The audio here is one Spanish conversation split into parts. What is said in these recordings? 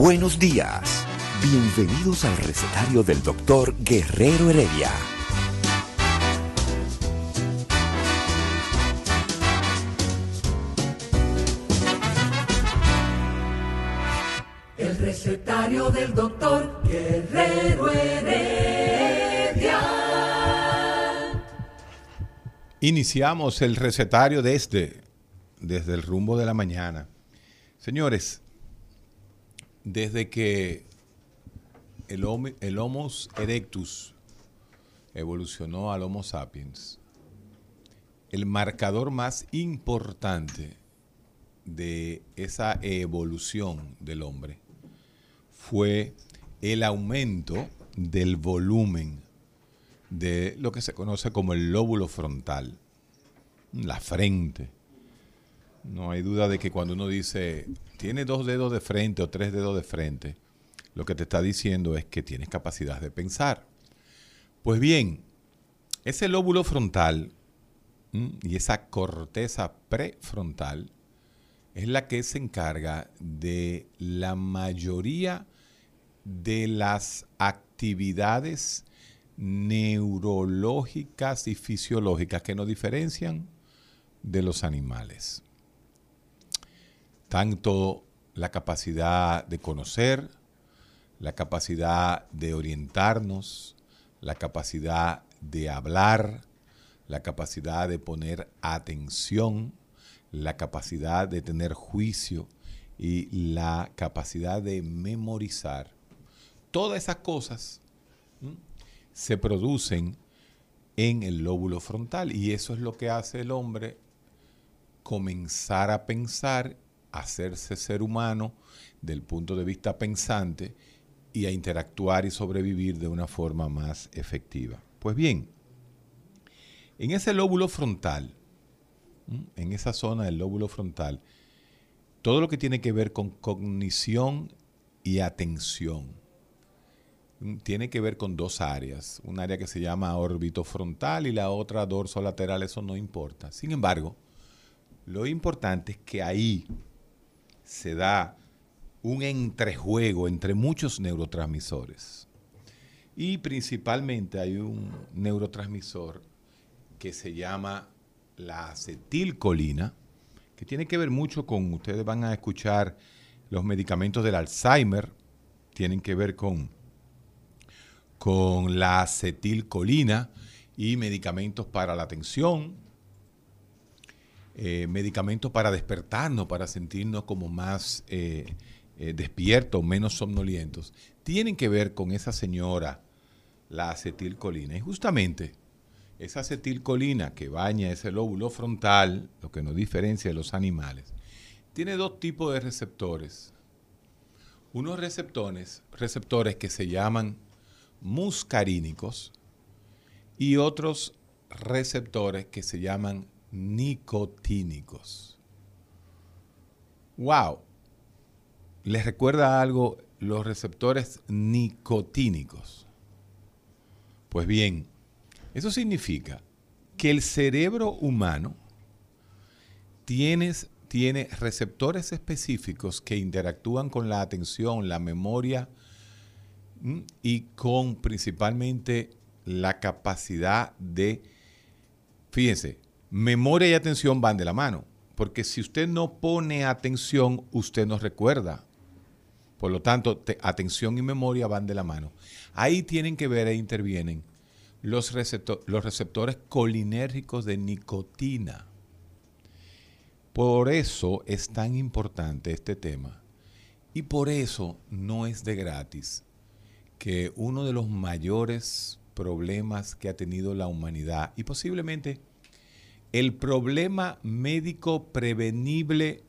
Buenos días. Bienvenidos al recetario del doctor Guerrero Heredia. El recetario del doctor Guerrero Heredia. Iniciamos el recetario desde, desde el rumbo de la mañana. Señores, desde que el, homo, erectus evolucionó al Homo sapiens, el marcador más importante de esa evolución del hombre fue el aumento del volumen de lo que se conoce como el lóbulo frontal, la frente. No hay duda de que cuando uno dice tiene dos dedos de frente o tres dedos de frente, lo que te está diciendo es que tienes capacidad de pensar. Pues bien, ese lóbulo frontal y esa corteza prefrontal es la que se encarga de la mayoría de las actividades neurológicas y fisiológicas que nos diferencian de los animales tanto la capacidad de conocer, la capacidad de orientarnos, la capacidad de hablar, la capacidad de poner atención, la capacidad de tener juicio y la capacidad de memorizar. Todas esas cosas se producen en el lóbulo frontal y eso es lo que hace el hombre comenzar a pensar hacerse ser humano del punto de vista pensante y a interactuar y sobrevivir de una forma más efectiva. Pues bien, en ese lóbulo frontal, en esa zona del lóbulo frontal, todo lo que tiene que ver con cognición y atención, tiene que ver con dos áreas, un área que se llama órbito frontal y la otra dorso lateral, eso no importa. Sin embargo, lo importante es que ahí se da un entrejuego entre muchos neurotransmisores. Y principalmente hay un neurotransmisor que se llama la acetilcolina, que tiene que ver mucho con, ustedes van a escuchar los medicamentos del Alzheimer, tienen que ver con, con la acetilcolina y medicamentos para la atención, eh, medicamentos para despertarnos, para sentirnos como más eh, eh, despiertos, menos somnolientos, tienen que ver con esa señora, la acetilcolina. Y justamente esa acetilcolina que baña ese lóbulo frontal, lo que nos diferencia de los animales, tiene dos tipos de receptores. Unos receptores, receptores que se llaman muscarínicos y otros receptores que se llaman nicotínicos. ¡Wow! ¿Les recuerda algo los receptores nicotínicos? Pues bien, eso significa que el cerebro humano tiene, tiene receptores específicos que interactúan con la atención, la memoria y con principalmente la capacidad de, fíjense, memoria y atención van de la mano, porque si usted no pone atención, usted no recuerda. Por lo tanto, atención y memoria van de la mano. Ahí tienen que ver e intervienen los, receptores colinérgicos de nicotina. Por eso es tan importante este tema. Y por eso no es de gratis que uno de los mayores problemas que ha tenido la humanidad y posiblemente el problema médico prevenible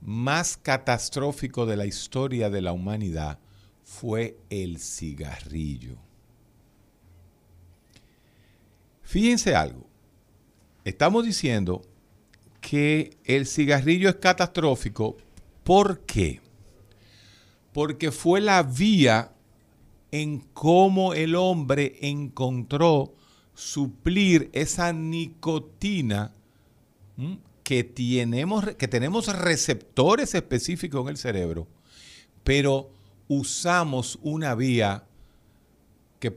más catastrófico de la historia de la humanidad fue el cigarrillo. Fíjense algo, estamos diciendo que el cigarrillo es catastrófico. ¿Por qué? Porque fue la vía en cómo el hombre encontró suplir esa nicotina que tenemos, que tenemos receptores específicos en el cerebro, pero usamos una vía que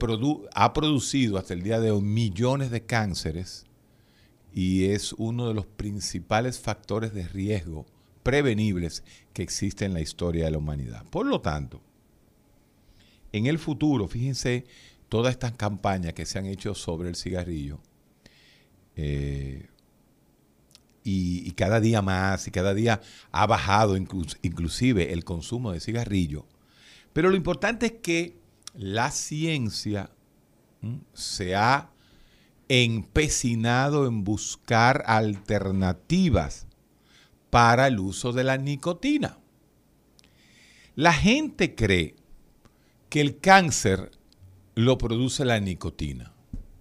ha producido hasta el día de hoy millones de cánceres y es uno de los principales factores de riesgo prevenibles que existe en la historia de la humanidad. Por lo tanto, en el futuro, fíjense todas estas campañas que se han hecho sobre el cigarrillo, eh, y, cada día más, y cada día ha bajado inclusive el consumo de cigarrillo. Pero lo importante es que la ciencia se ha empecinado en buscar alternativas para el uso de la nicotina. La gente cree que el cáncer lo produce la nicotina.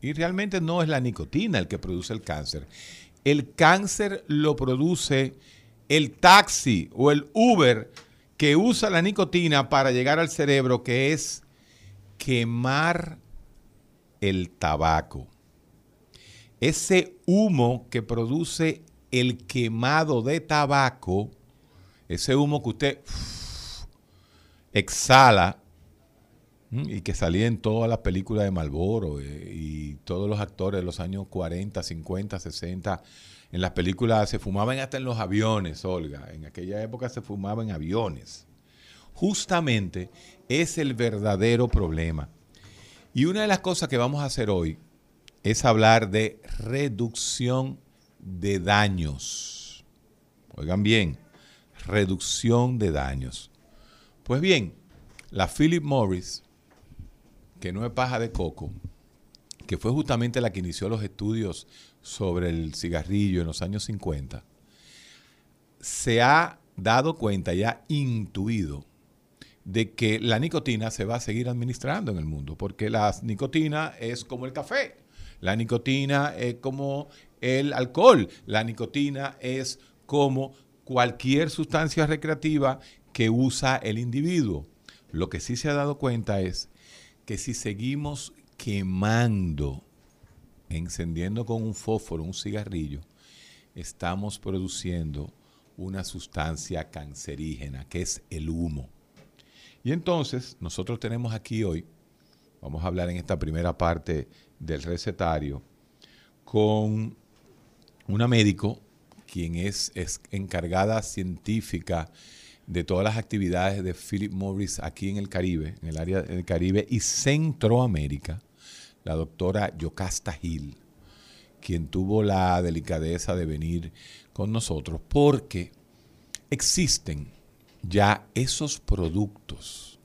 Y realmente no es la nicotina el que produce el cáncer. El cáncer lo produce el taxi o el Uber que usa la nicotina para llegar al cerebro, que es quemar el tabaco. Ese humo que produce el quemado de tabaco, ese humo que usted exhala y que salía en todas las películas de Malboro eh, y todos los actores de los años 40, 50, 60, en las películas se fumaban hasta en los aviones, Olga. En aquella época se fumaba en aviones. Justamente es el verdadero problema. Y una de las cosas que vamos a hacer hoy es hablar de reducción de daños. Oigan bien, reducción de daños. Pues bien, la Philip Morris que no es paja de coco, que fue justamente la que inició los estudios sobre el cigarrillo en los años 50, se ha dado cuenta y ha intuido de que la nicotina se va a seguir administrando en el mundo, porque la nicotina es como el café, la nicotina es como el alcohol, la nicotina es como cualquier sustancia recreativa que usa el individuo. Lo que sí se ha dado cuenta es que si seguimos quemando, encendiendo con un fósforo un cigarrillo, estamos produciendo una sustancia cancerígena, que es el humo. Y entonces, nosotros tenemos aquí hoy, vamos a hablar en esta primera parte del recetario, con una médico, quien es, es encargada científica de todas las actividades de Philip Morris aquí en el Caribe, en el área del Caribe y Centroamérica, la doctora Yocasta Hill, quien tuvo la delicadeza de venir con nosotros, porque existen ya esos productos.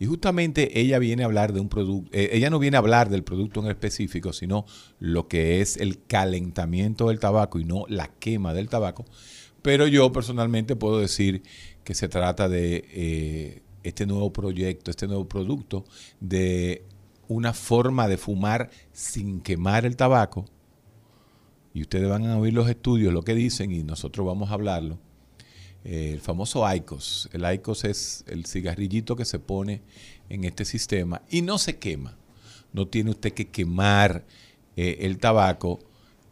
Y justamente ella viene a hablar de un producto, eh, ella no viene a hablar del producto en específico, sino lo que es el calentamiento del tabaco y no la quema del tabaco, pero yo personalmente puedo decir que se trata de eh, este nuevo proyecto, este nuevo producto, de una forma de fumar sin quemar el tabaco. Y ustedes van a oír los estudios, lo que dicen, y nosotros vamos a hablarlo. Eh, el famoso ICOS. El ICOS es el cigarrillito que se pone en este sistema y no se quema. No tiene usted que quemar eh, el tabaco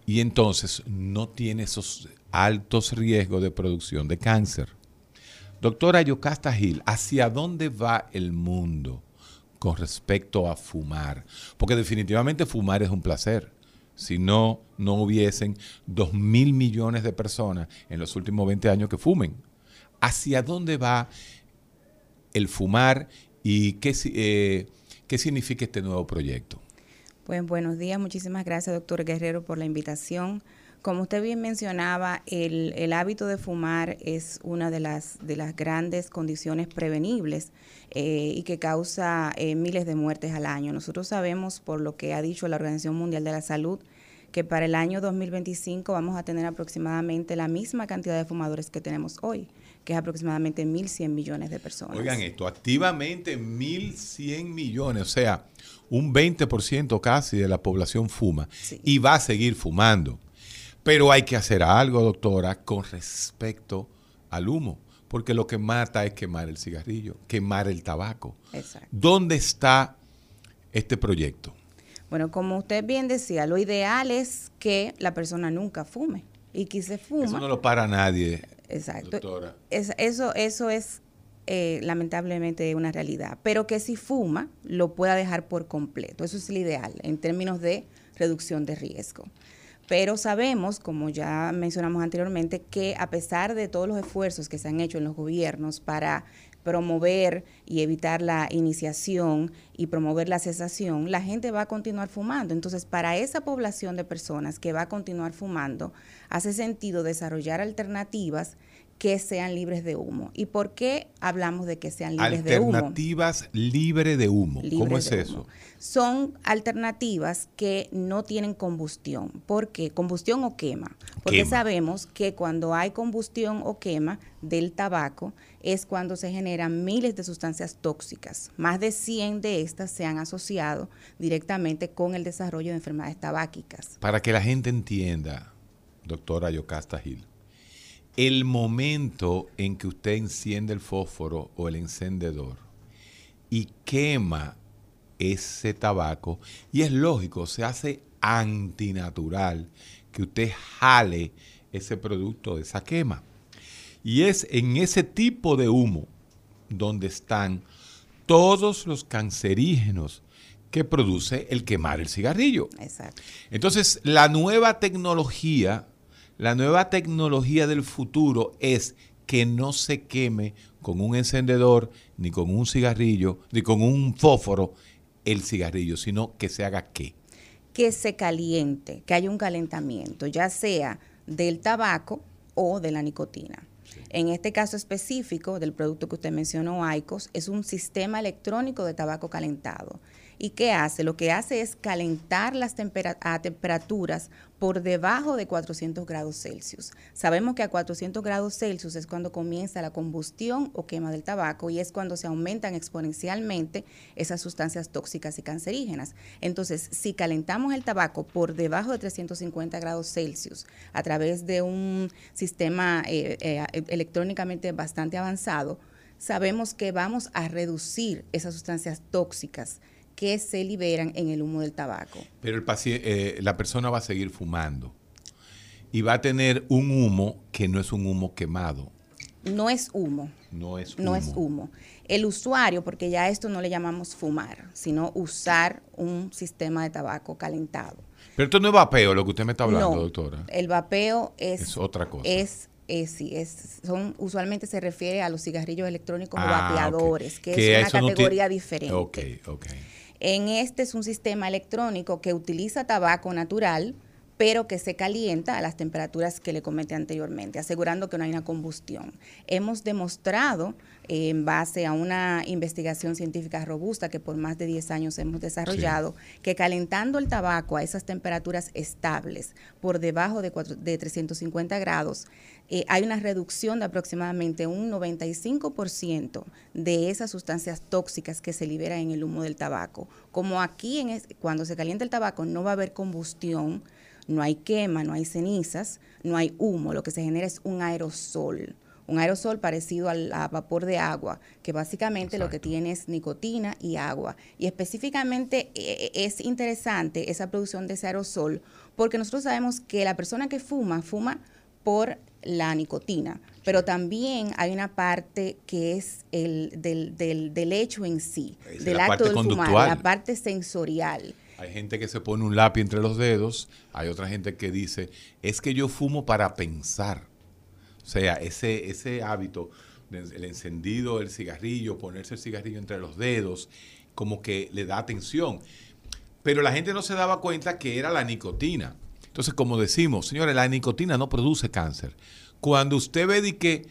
y entonces no tiene esos altos riesgos de producción de cáncer. Doctora Yocasta Gil, ¿hacia dónde va el mundo con respecto a fumar? Porque definitivamente fumar es un placer. Si no, no hubiesen dos mil millones de personas en los últimos 20 años que fumen. ¿Hacia dónde va el fumar y qué, eh, qué significa este nuevo proyecto? Pues buenos días, muchísimas gracias, doctor Guerrero, por la invitación Como usted bien mencionaba, el, el hábito de fumar es una de las, de las grandes condiciones prevenibles eh, y que causa eh, miles de muertes al año. Nosotros sabemos, por lo que ha dicho la Organización Mundial de la Salud, que para el año 2025 vamos a tener aproximadamente la misma cantidad de fumadores que tenemos hoy, que es aproximadamente 1.100 millones de personas. Oigan esto, activamente 1.100 millones, o sea, un 20% casi de la población fuma Sí. y va a seguir fumando. Pero hay que hacer algo, doctora, con respecto al humo, porque lo que mata es quemar el cigarrillo, quemar el tabaco. Exacto. ¿Dónde está este proyecto? Bueno, como usted bien decía, lo ideal es que la persona nunca fume y que se fuma. Eso no lo para nadie, Exacto. doctora. Es- eso, eso es eh, lamentablemente una realidad. Pero que si fuma, lo pueda dejar por completo. Eso es el ideal en términos de reducción de riesgo. Pero sabemos, como ya mencionamos anteriormente, que a pesar de todos los esfuerzos que se han hecho en los gobiernos para promover y evitar la iniciación y promover la cesación, la gente va a continuar fumando. Entonces, para esa población de personas que va a continuar fumando, hace sentido desarrollar alternativas que sean libres de humo. ¿Y por qué hablamos de que sean libres de humo? Alternativas libre de humo. ¿Cómo es eso? humo. Son alternativas que no tienen combustión. ¿Por qué? Combustión o quema. Porque Quema. sabemos que cuando hay combustión o quema del tabaco es cuando se generan miles de sustancias tóxicas. Más de 100 de estas se han asociado directamente con el desarrollo de enfermedades tabáquicas. Para que la gente entienda, doctora Yocasta Gil, el momento en que usted enciende el fósforo o el encendedor y quema ese tabaco, y es lógico, se hace antinatural que usted jale ese producto de esa quema. Y es en ese tipo de humo donde están todos los cancerígenos que produce el quemar el cigarrillo. Exacto. Entonces, la nueva tecnología, la nueva tecnología del futuro es que no se queme con un encendedor, ni con un cigarrillo, ni con un fósforo el cigarrillo, sino que se haga qué. que se caliente, que haya un calentamiento, ya sea del tabaco o de la nicotina. En este caso específico del producto que usted mencionó, AICOS, es un sistema electrónico de tabaco calentado. ¿Y qué hace? Lo que hace es calentar las a temperaturas por debajo de 400 grados Celsius. Sabemos que a 400 grados Celsius es cuando comienza la combustión o quema del tabaco y es cuando se aumentan exponencialmente esas sustancias tóxicas y cancerígenas. Entonces, si calentamos el tabaco por debajo de 350 grados Celsius a través de un sistema eh, eh, electrónicamente bastante avanzado, sabemos que vamos a reducir esas sustancias tóxicas que se liberan en el humo del tabaco. Pero el paciente, la persona va a seguir fumando y va a tener un humo que no es un humo quemado, No es humo, no es humo. no es humo. El usuario, porque ya esto no le llamamos fumar, sino usar un sistema de tabaco calentado. Pero esto no es vapeo lo que usted me está hablando, No, doctora. El vapeo es, Es otra cosa. Es, es, sí, es, son, usualmente se refiere a los cigarrillos electrónicos o Ah, vapeadores, que, Que es una no categoría diferente. Ok, ok. En este es un sistema electrónico que utiliza tabaco natural, pero que se calienta a las temperaturas que le comenté anteriormente, asegurando que no hay una combustión. Hemos demostrado, eh, en base a una investigación científica robusta que por más de 10 años hemos desarrollado, que calentando el tabaco a esas temperaturas estables, por debajo de, de 350 grados, eh, hay una reducción de aproximadamente un 95% de esas sustancias tóxicas que se liberan en el humo del tabaco. Como aquí, en es- cuando se calienta el tabaco, no va a haber combustión, no hay quema, no hay cenizas, no hay humo, lo que se genera es un aerosol. Un aerosol parecido al a vapor de agua, que básicamente lo que tiene es nicotina y agua. Y específicamente eh, es interesante esa producción de ese aerosol, porque nosotros sabemos que la persona que fuma, fuma por la nicotina, pero también hay una parte que es el del, del, del hecho en sí, es del acto del fumar, la parte sensorial. Hay gente que se pone un lápiz entre los dedos, hay otra gente que dice, es que yo fumo para pensar. O sea, ese, ese hábito, del el encendido, el cigarrillo, ponerse el cigarrillo entre los dedos, como que le da atención. Pero la gente no se daba cuenta que era la nicotina. Entonces, como decimos, señores, la nicotina no produce cáncer. Cuando usted ve que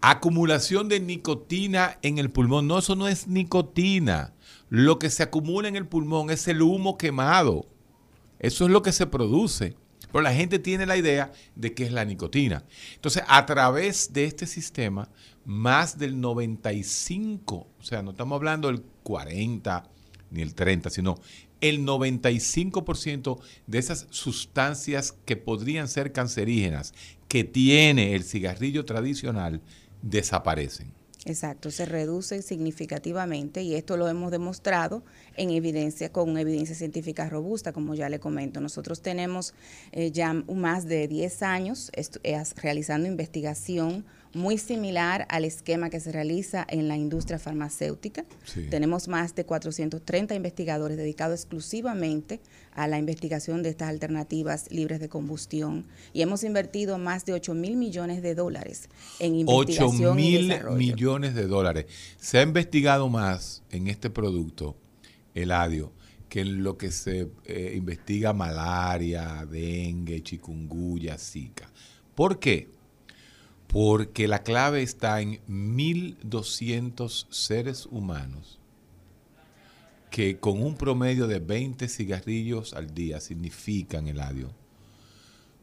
acumulación de nicotina en el pulmón, no, eso no es nicotina. Lo que se acumula en el pulmón es el humo quemado. Eso es lo que se produce. Pero la gente tiene la idea de que es la nicotina. Entonces, a través de este sistema, más del 95, o sea, no estamos hablando del 40 ni el 30, sino el 95% de esas sustancias que podrían ser cancerígenas que tiene el cigarrillo tradicional desaparecen. Exacto, se reduce significativamente y esto lo hemos demostrado en evidencia, con evidencia científica robusta, como ya le comento. Nosotros tenemos eh, ya más de 10 años eh, realizando investigación muy similar al esquema que se realiza en la industria farmacéutica. Tenemos más de 430 investigadores dedicados exclusivamente a la investigación de estas alternativas libres de combustión y hemos invertido más de 8 mil millones de dólares en investigación 8 mil millones de dólares. Se ha investigado más en este producto, el adio, que en lo que se eh, investiga malaria, dengue, chikungunya, zika. ¿Por qué? Porque la clave está en 1.200 seres humanos que con un promedio de 20 cigarrillos al día significan, Eladio,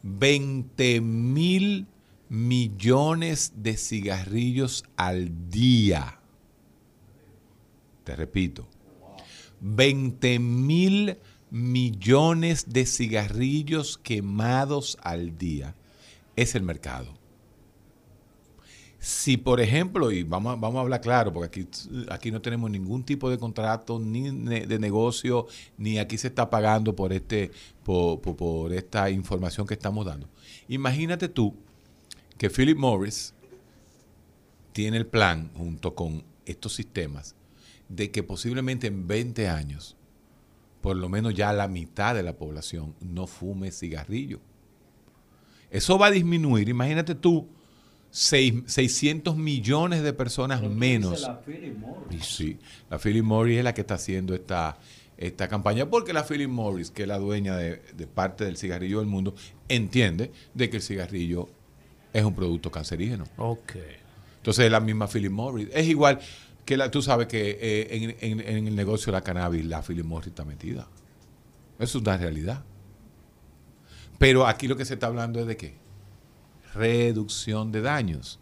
20 mil millones de cigarrillos al día. Te repito, 20 mil millones de cigarrillos quemados al día es el mercado. Si, por ejemplo, y vamos a, vamos a hablar claro, porque aquí, aquí no tenemos ningún tipo de contrato ni de negocio, ni aquí se está pagando por, este, por, por, esta información que estamos dando. Imagínate tú que Philip Morris tiene el plan, junto con estos sistemas, de que posiblemente en 20 años, por lo menos ya la mitad de la población no fume cigarrillo. Eso va a disminuir. Imagínate tú 600 millones de personas menos. La Philip Morris. Sí, la Philip Morris es la que está haciendo esta, esta campaña, porque la Philip Morris, que es la dueña de, parte del cigarrillo del mundo, entiende de que el cigarrillo es un producto cancerígeno. Ok. Entonces es la misma Philip Morris. Es igual que la, tú sabes que eh, en, en el negocio de la cannabis la Philip Morris está metida. Eso es una realidad. Pero aquí lo que se está hablando es de qué? Reducción de daños.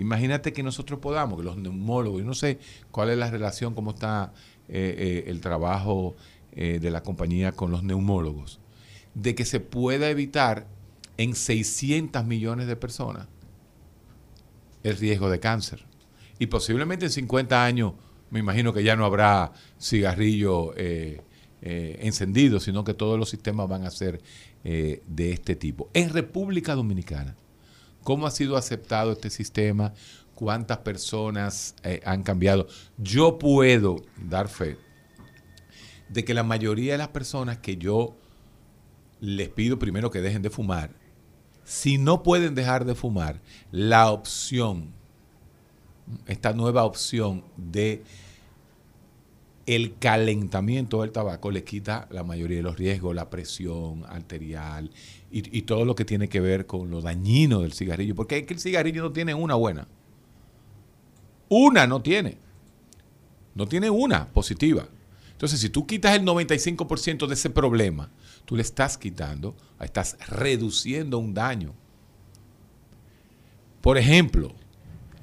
Imagínate que nosotros podamos, que los neumólogos, yo no sé cuál es la relación, cómo está eh, eh, el trabajo eh, de la compañía con los neumólogos, de que se pueda evitar en 600 millones de personas el riesgo de cáncer. Y posiblemente en 50 años, me imagino que ya no habrá cigarrillo encendido, sino que todos los sistemas van a ser de este tipo. En República Dominicana, ¿Cómo ha sido aceptado este sistema? ¿Cuántas personas eh, han cambiado? Yo puedo dar fe de que la mayoría de las personas que yo les pido primero que dejen de fumar, si no pueden dejar de fumar, la opción, esta nueva opción de el calentamiento del tabaco le quita la mayoría de los riesgos, la presión arterial y, todo lo que tiene que ver con lo dañino del cigarrillo. Porque es que el cigarrillo no tiene una buena. Una no tiene. No tiene una positiva. Entonces, si tú quitas el 95% de ese problema, tú le estás quitando, estás reduciendo un daño. Por ejemplo,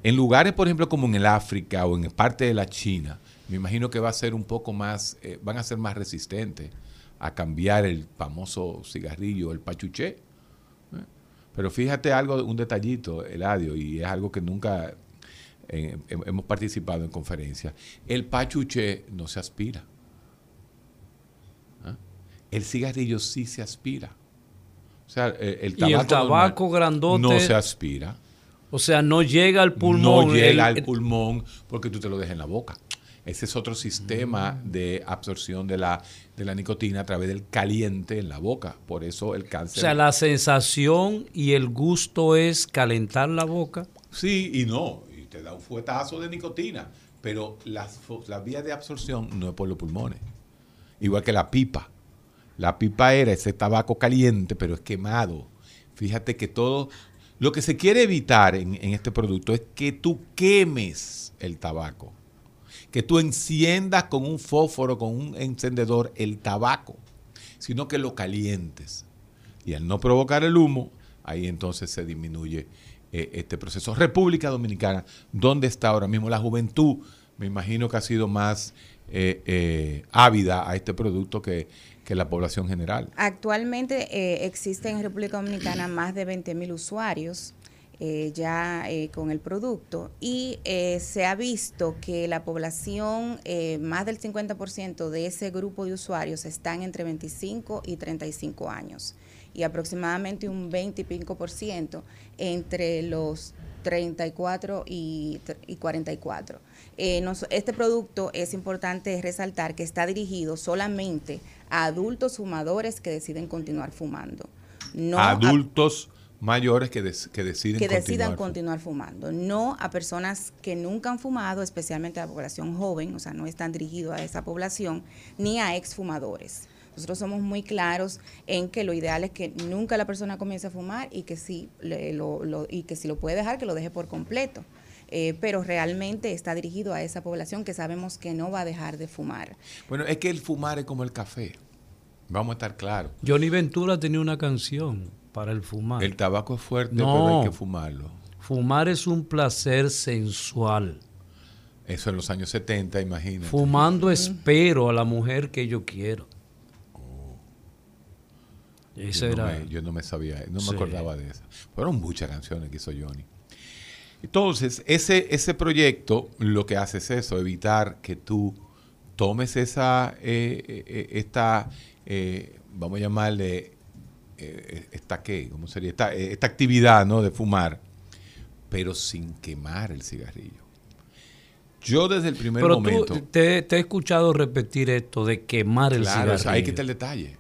en lugares, por ejemplo, como en el África o en parte de la China, me imagino que va a ser un poco más, eh, van a ser más resistentes a cambiar el famoso cigarrillo, el pachuché. ¿eh? Pero fíjate algo, un detallito, Eladio, y es algo que nunca eh, hemos participado en conferencias. El pachuché no se aspira. El cigarrillo sí se aspira. O sea, el, tabaco, y el tabaco grandote no se aspira. O sea, no llega al pulmón. No llega al pulmón porque tú te lo dejas en la boca. Ese es otro sistema mm. de absorción de la, de la nicotina a través del caliente en la boca. Por eso el cáncer. O sea, la sensación y el gusto es calentar la boca. Sí y no. Y te da un fuetazo de nicotina. Pero las, las vías de absorción no es por los pulmones. Igual que la pipa. La pipa era ese tabaco caliente, pero es quemado. Fíjate que todo, lo que se quiere evitar en, en este producto es que tú quemes el tabaco, que tú enciendas con un fósforo, con un encendedor el tabaco, sino que lo calientes. Y al no provocar el humo, ahí entonces se disminuye eh, este proceso. República Dominicana, ¿dónde está ahora mismo la juventud? Me imagino que ha sido más eh, eh, ávida a este producto que, que la población general. Actualmente eh, existen en República Dominicana más de 20.000 usuarios eh, ya eh, con el producto y eh, se ha visto que la población, eh, más del 50% de ese grupo de usuarios están entre 25 y 35 años y aproximadamente un 20 y pico por ciento entre los 34 y, y 44. Eh, nos- este producto es importante resaltar que está dirigido solamente a adultos fumadores que deciden continuar fumando. No Adultos mayores que, des- que deciden que continuar. decidan continuar fumando, no a personas que nunca han fumado, especialmente a la población joven, o sea, no están dirigidos a esa población, ni a exfumadores. Nosotros somos muy claros en que lo ideal es que nunca la persona comience a fumar y que si, le- lo, lo- y que si lo puede dejar, que lo deje por completo. Eh, pero realmente está dirigido a esa población que sabemos que no va a dejar de fumar. Bueno, es que el fumar es como el café. Vamos a estar claros. Johnny Ventura tenía una canción para el fumar. El tabaco es fuerte, No. pero hay que fumarlo. Fumar es un placer sensual. Eso en los años 70, imagínate. Fumando espero a la mujer que yo quiero. Ese yo, no era. me, yo no me sabía, no me acordaba de esa. Fueron muchas canciones que hizo Johnny. Entonces, ese, ese proyecto lo que hace es eso, evitar que tú tomes esa, eh, eh, eh, esta, eh, vamos a llamarle, eh, esta qué, ¿cómo sería? Esta, eh, esta actividad, ¿no? De fumar, pero sin quemar el cigarrillo. Yo desde el primer Pero momento... tú te, te he escuchado repetir esto de quemar el Claro, o cigarrillo. sea, ahí que el detalle.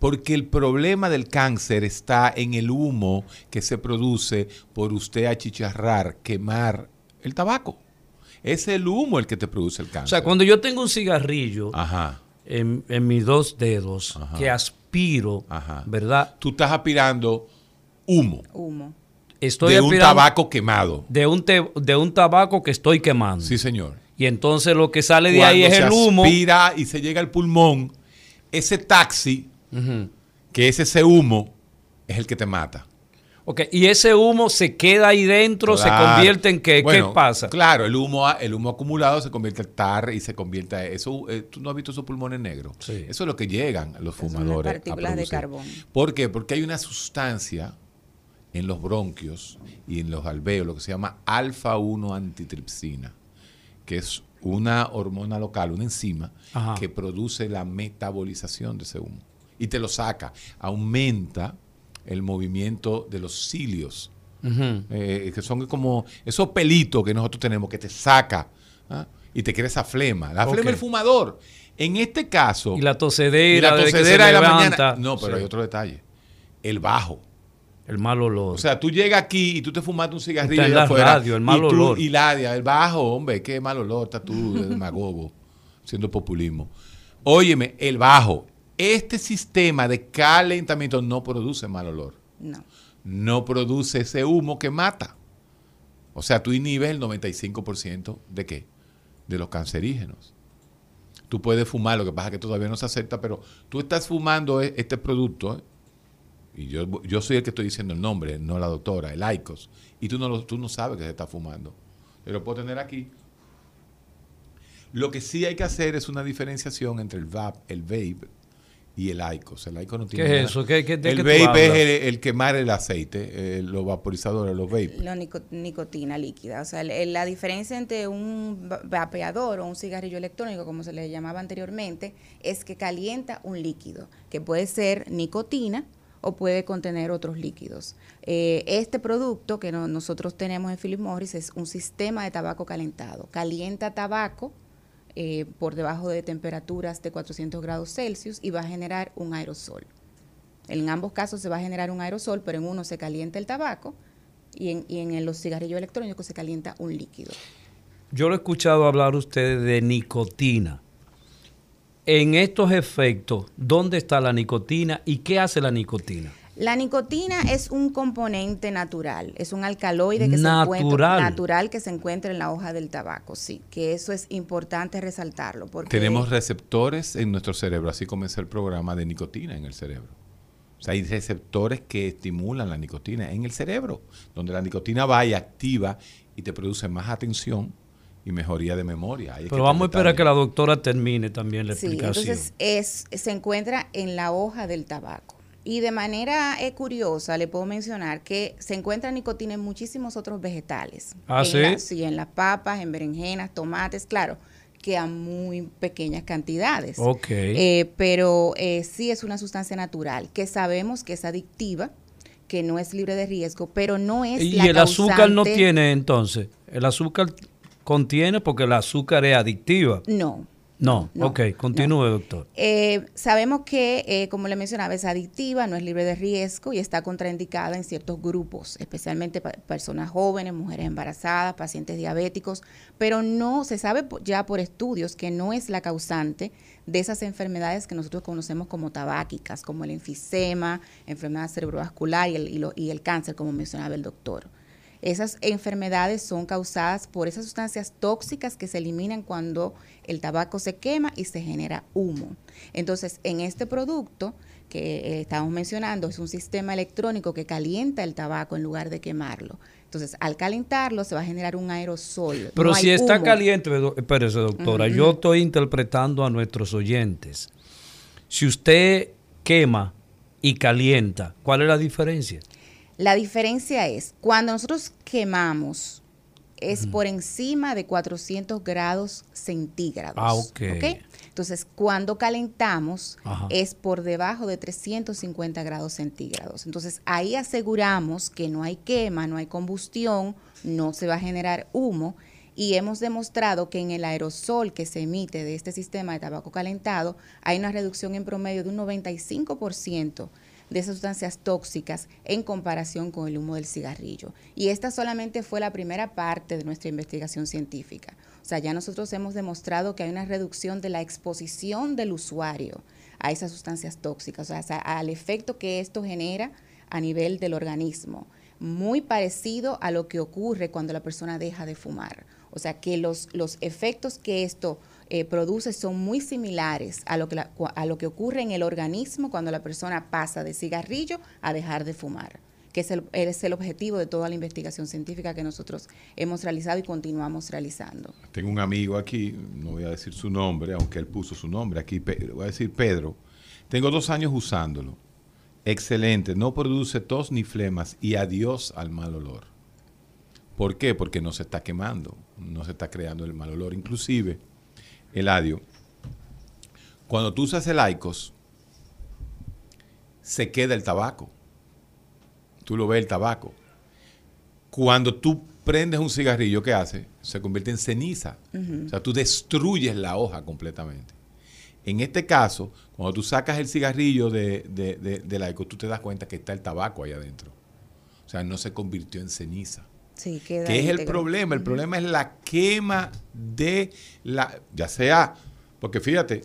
Porque el problema del cáncer está en el humo que se produce por usted achicharrar, quemar el tabaco. Es el humo el que te produce el cáncer. O sea, cuando yo tengo un cigarrillo Ajá. en, en mis dos dedos Ajá. que aspiro, Ajá. ¿verdad? Tú estás aspirando humo Humo. Estoy de un tabaco quemado. de un, te- de un tabaco que estoy quemando. Sí, señor. Y entonces lo que sale de ahí es se el humo. aspira y se llega al pulmón, ese taxi, que es ese humo, es el que te mata. Ok, y ese humo se queda ahí dentro, se convierte en qué, Bueno, ¿qué pasa? Claro, el humo, el humo acumulado se convierte en tar y se convierte a eso. eh, ¿Tú no has visto esos pulmones negros? Sí. Eso es lo que llegan los Son las fumadores. a partículas de producir. carbón. ¿Por qué? Porque hay una sustancia en los bronquios y en los alveolos que se llama alfa-1 antitripsina, que es una hormona local, una enzima Ajá. que produce la metabolización de ese humo y te lo saca, aumenta el movimiento de los cilios eh, que son como esos pelitos que nosotros tenemos que te saca ¿ah? y te crea esa flema. La flema Ok. del fumador. En este caso, Y la tosedera, y la tosedera de la mañana. No, pero Sí. hay otro detalle. El bajo. El mal olor. O sea, tú llegas aquí y tú te fumaste un cigarrillo Está en la afuera, radio, el mal y tú- olor. Y la, el bajo, hombre, qué mal olor, está tú, de demagogo, haciendo populismo. Óyeme, el bajo. Este sistema de calentamiento no produce mal olor No. no produce ese humo que mata. O sea, tú inhibes el 95% de qué? De los cancerígenos. Tú puedes fumar, lo que pasa es que todavía no se acepta, pero tú estás fumando e- este producto, ¿eh? y yo, yo soy el que estoy diciendo el nombre, no la doctora, el ICOS, y tú no, lo- tú no sabes que se está fumando. Yo lo puedo tener aquí. Lo que sí hay que hacer es una diferenciación entre el VAP, el vape y el ICOS. El ICOS no tiene ¿Qué es nada- eso? ¿Qué- qué- de el vape es el, el quemar el aceite, eh, los vaporizadores, los vape. La nico- nicotina líquida. O sea, el- la diferencia entre un va- vapeador o un cigarrillo electrónico, como se le llamaba anteriormente, es que calienta un líquido, que puede ser nicotina o puede contener otros líquidos. Eh, este producto que no- nosotros tenemos en Philip Morris es un sistema de tabaco calentado. Calienta tabaco eh, por debajo de temperaturas de 400 grados Celsius y va a generar un aerosol. En ambos casos se va a generar un aerosol, pero en uno se calienta el tabaco y en, y en los cigarrillos electrónicos se calienta un líquido. Yo lo he escuchado hablar ustedes de nicotina. en estos efectos, ¿dónde está la nicotina y qué hace la nicotina? La nicotina es un componente natural, es un alcaloide que Natural. se encuentra natural que se encuentra en la hoja del tabaco, sí, que eso es importante resaltarlo porque Tenemos receptores en nuestro cerebro, así comienza el programa de nicotina en el cerebro. O sea, hay receptores que estimulan la nicotina en el cerebro, donde la nicotina va y activa y te produce más atención y mejoría de memoria. Pero vamos a esperar que la doctora termine también la Sí, explicación. entonces es, se encuentra en la hoja del tabaco. Y de manera eh, curiosa le puedo mencionar que se encuentra nicotina en muchísimos otros vegetales. ¿Ah, En sí? la- sí, en las papas, en berenjenas, tomates, claro, que a muy pequeñas cantidades. Ok. Eh, pero eh, sí es una sustancia natural que sabemos que es adictiva, que no es libre de riesgo, pero no es y la el azúcar no tiene entonces. El azúcar contiene porque el azúcar es adictiva. No, No, No, ok, continúe, doctor. Eh, sabemos que, eh, como le mencionaba, es adictiva, no es libre de riesgo y está contraindicada en ciertos grupos, especialmente personas jóvenes, mujeres embarazadas, pacientes diabéticos, pero no se sabe ya por estudios que no es la causante de esas enfermedades que nosotros conocemos como tabáquicas, como el enfisema, enfermedad cerebrovascular y el, y lo- y el cáncer, como mencionaba el doctor. Esas enfermedades son causadas por esas sustancias tóxicas que se eliminan cuando el tabaco se quema y se genera humo. Entonces, en este producto que eh, estamos mencionando, es un sistema electrónico que calienta el tabaco en lugar de quemarlo. Entonces, al calentarlo se va a generar un aerosol. Pero no si está humo. caliente, espérese, doctora, yo estoy interpretando a nuestros oyentes. Si usted quema y calienta, ¿cuál es la diferencia? La diferencia es, cuando nosotros quemamos, es por encima de 400 grados centígrados. Ah, ok. Entonces, cuando calentamos, Ajá. es por debajo de 350 grados centígrados. Entonces, ahí aseguramos que no hay quema, no hay combustión, no se va a generar humo. Y hemos demostrado que en el aerosol que se emite de este sistema de tabaco calentado hay una reducción en promedio de un 95% de sustancias tóxicas en comparación con el humo del cigarrillo. Y esta solamente fue la primera parte de nuestra investigación científica. O sea, ya nosotros hemos demostrado que hay una reducción de la exposición del usuario a esas sustancias tóxicas, o sea, al efecto que esto genera a nivel del organismo, muy parecido a lo que ocurre cuando la persona deja de fumar. O sea, que los, los efectos que esto eh, produce son muy similares a lo, que la- a lo que ocurre en el organismo cuando la persona pasa de cigarrillo a dejar de fumar, que es el, es el objetivo de toda la investigación científica que nosotros hemos realizado y continuamos realizando. Tengo un amigo aquí, no voy a decir su nombre, aunque él puso su nombre aquí, Pe- voy a decir Pedro. Tengo dos años usándolo. Excelente, no produce tos ni flemas y adiós al mal olor. ¿Por qué? Porque no se está quemando, no se está creando el mal olor. Inclusive, Eladio, cuando tú usas el Aicos, se queda el tabaco. Tú lo ves el tabaco. Cuando tú prendes un cigarrillo, ¿qué hace? Se convierte en ceniza. O sea, tú destruyes la hoja completamente. En este caso, cuando tú sacas el cigarrillo de, de, de- del Aicos, tú te das cuenta que está el tabaco ahí adentro. O sea, no se convirtió en ceniza. Sí, queda ¿Qué es el problema? El problema es la quema de la, ya sea, porque fíjate,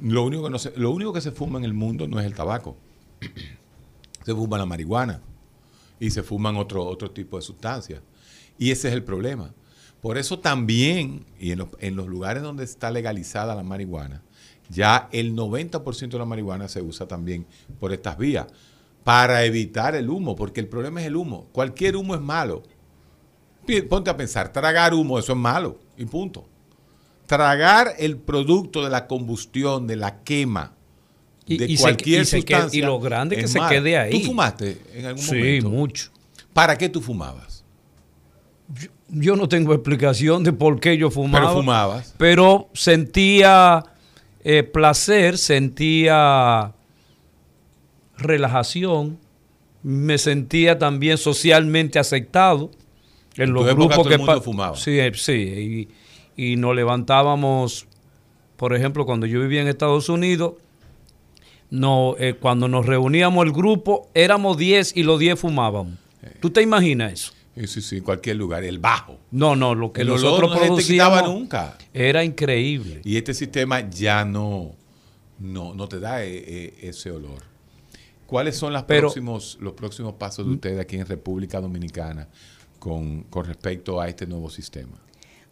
lo único que no se, lo único que se fuma en el mundo no es el tabaco. Se fuma la marihuana y se fuman otro, otro tipo de sustancias. Y ese es el problema. Por eso también, y en los, en los lugares donde está legalizada la marihuana, ya el 90% de la marihuana se usa también por estas vías, para evitar el humo, porque el problema es el humo. Cualquier humo es malo. Ponte a pensar, tragar humo, eso es malo, y punto. Tragar el producto de la combustión, de la quema, Y- de y se- cualquier se quede- sustancia. y lo grande que es se malo. quede ahí. ¿Tú fumaste en algún Sí, momento? mucho. ¿Para qué tú fumabas? Yo no tengo explicación de por qué yo fumaba. Pero fumabas. Pero sentía eh, placer, sentía relajación, me sentía también socialmente aceptado en En los tu época grupos todo el que mundo pa- fumaba. Sí, eh, sí, y, y nos levantábamos, por ejemplo, cuando yo vivía en Estados Unidos, no, eh, cuando nos reuníamos el grupo, éramos 10 y los 10 fumábamos. ¿Tú te imaginas eso? Sí, sí, sí, en cualquier lugar, el bajo. No, no, lo que El olor nosotros no quitaba producíamos nunca. era increíble. Y este sistema ya no, no, no te da eh, ese olor. ¿Cuáles son las Pero- próximos, los próximos pasos de ustedes aquí en República Dominicana con, con respecto a este nuevo sistema?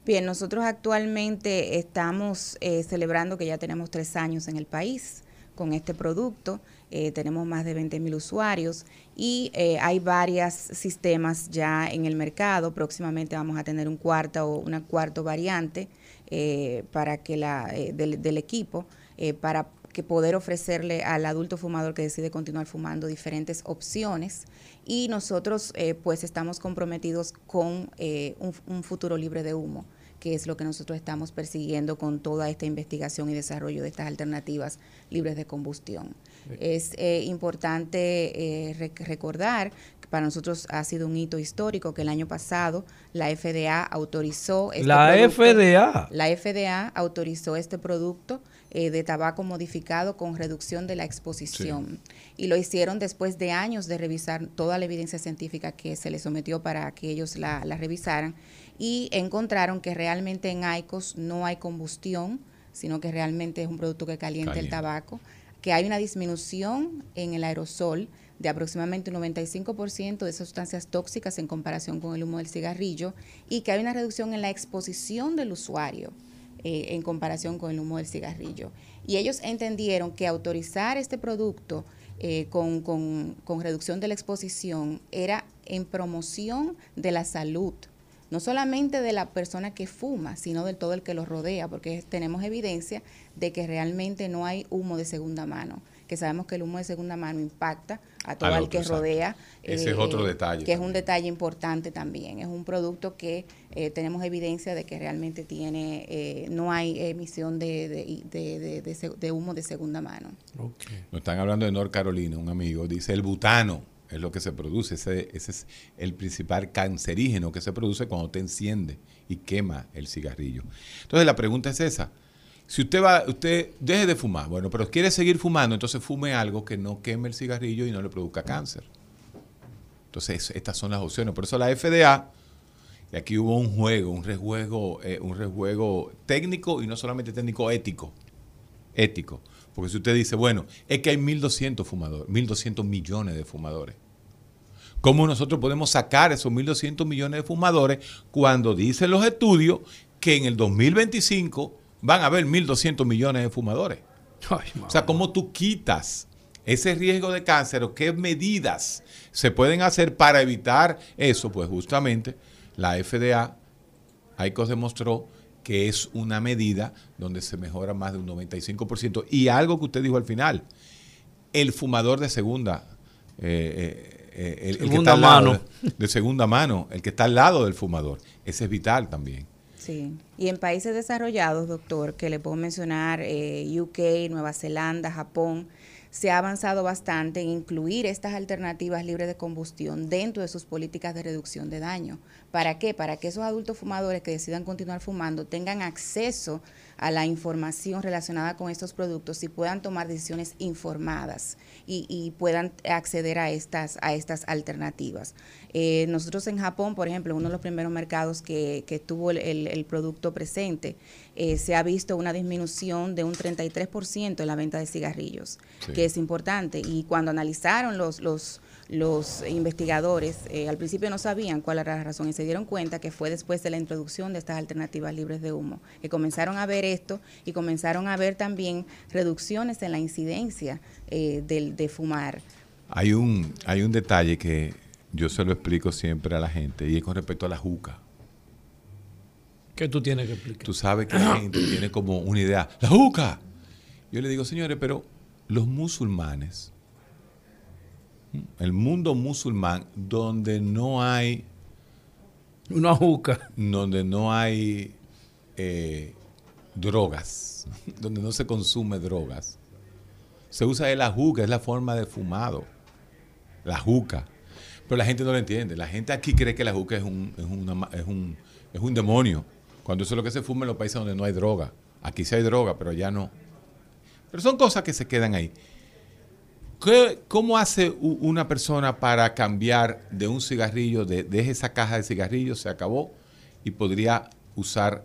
Bien, nosotros actualmente estamos eh, celebrando que ya tenemos tres años en el país con este producto. Eh, tenemos más de 20 mil usuarios y eh, hay varios sistemas ya en el mercado. Próximamente vamos a tener un cuarta o una cuarto variante eh, para que la eh, del, del equipo eh, para que poder ofrecerle al adulto fumador que decide continuar fumando diferentes opciones y nosotros eh, pues estamos comprometidos con eh, un, un futuro libre de humo que es lo que nosotros estamos persiguiendo con toda esta investigación y desarrollo de estas alternativas libres de combustión. Es eh, importante eh, rec- recordar que para nosotros ha sido un hito histórico que el año pasado la FDA autorizó este La producto- FDA. la FDA autorizó este producto eh, de tabaco modificado con reducción de la exposición. Y lo hicieron después de años de revisar toda la evidencia científica que se les sometió para que ellos la, la revisaran. Y encontraron que realmente en ICOS no hay combustión, sino que realmente es un producto que calienta el Calienta. tabaco, que hay una disminución en el aerosol de aproximadamente un 95% de sustancias tóxicas en comparación con el humo del cigarrillo y que hay una reducción en la exposición del usuario eh, en comparación con el humo del cigarrillo. Y ellos entendieron que autorizar este producto eh, con, con- con reducción de la exposición era en promoción de la salud, no solamente de la persona que fuma, sino de todo el que lo rodea, porque tenemos evidencia de que realmente no hay humo de segunda mano, que sabemos que el humo de segunda mano impacta a todo Al el que exacto. rodea. Ese es otro detalle Que es un detalle importante también. Es un producto que eh, tenemos evidencia de que realmente tiene, eh, no hay emisión de, de, de- de- de se- de humo de segunda mano. Ok. Nos están hablando de North Carolina, un amigo, dice el butano es lo que se produce, ese, ese es el principal cancerígeno que se produce cuando te enciende y quema el cigarrillo. Entonces la pregunta es esa, si usted va, usted deje de fumar, bueno, pero quiere seguir fumando, entonces fume algo que no queme el cigarrillo y no le produzca cáncer. Entonces estas son las opciones, por eso la FDA, y aquí hubo un juego, un rejuego, eh, un rejuego técnico y no solamente técnico, ético ético. Porque si usted dice, bueno, es que hay 1.200 fumadores, 1.200 millones de fumadores. ¿Cómo nosotros podemos sacar esos 1.200 millones de fumadores cuando dicen los estudios que en el 2025 van a haber 1.200 millones de fumadores? Ay, O sea, ¿cómo tú quitas ese riesgo de cáncer o qué medidas se pueden hacer para evitar eso? Pues justamente la FDA, ICOS demostró que es una medida donde se mejora más de un 95%. Y algo que usted dijo al final, el fumador de segunda, eh, eh, eh, el, el que está al lado mano. de segunda mano, el que está al lado del fumador, ese es vital también. Sí. Y en países desarrollados, doctor, que le puedo mencionar eh, UK, Nueva Zelanda, Japón, se ha avanzado bastante en incluir estas alternativas libres de combustión dentro de sus políticas de reducción de daño. ¿Para qué? Para que esos adultos fumadores que decidan continuar fumando tengan acceso a la información relacionada con estos productos y puedan tomar decisiones informadas y, y puedan acceder a estas, a estas alternativas. Eh, nosotros en Japón, por ejemplo, uno de los primeros mercados que, que tuvo el, el- el producto presente, eh, se ha visto una disminución de un 33% en la venta de cigarrillos, Sí. que es importante. Y cuando analizaron los, los, los investigadores, eh, al principio no sabían cuál era la razón y se dieron cuenta que fue después de la introducción de estas alternativas libres de humo, que comenzaron a ver esto y comenzaron a ver también reducciones en la incidencia eh, del, de fumar. Hay un, hay un detalle que yo se lo explico siempre a la gente y es con respecto a la juca. ¿Qué tú tienes que explicar? Tú sabes que la gente tiene como una idea, la juca. Yo le digo, señores, pero los musulmanes, el mundo musulmán, donde no hay, Una juca. donde no hay eh, drogas, donde no se consume drogas, se usa la juca, es la forma de fumado, la juca. Pero la gente no lo entiende. La gente aquí cree que la juca es un, es una es un, es un demonio. Cuando eso es lo que se fuma en los países donde no hay droga. Aquí sí hay droga, pero allá no. Pero son cosas que se quedan ahí. ¿Qué- ¿Cómo hace una persona para cambiar de un cigarrillo, de, deje esa caja de cigarrillos, se acabó, y podría usar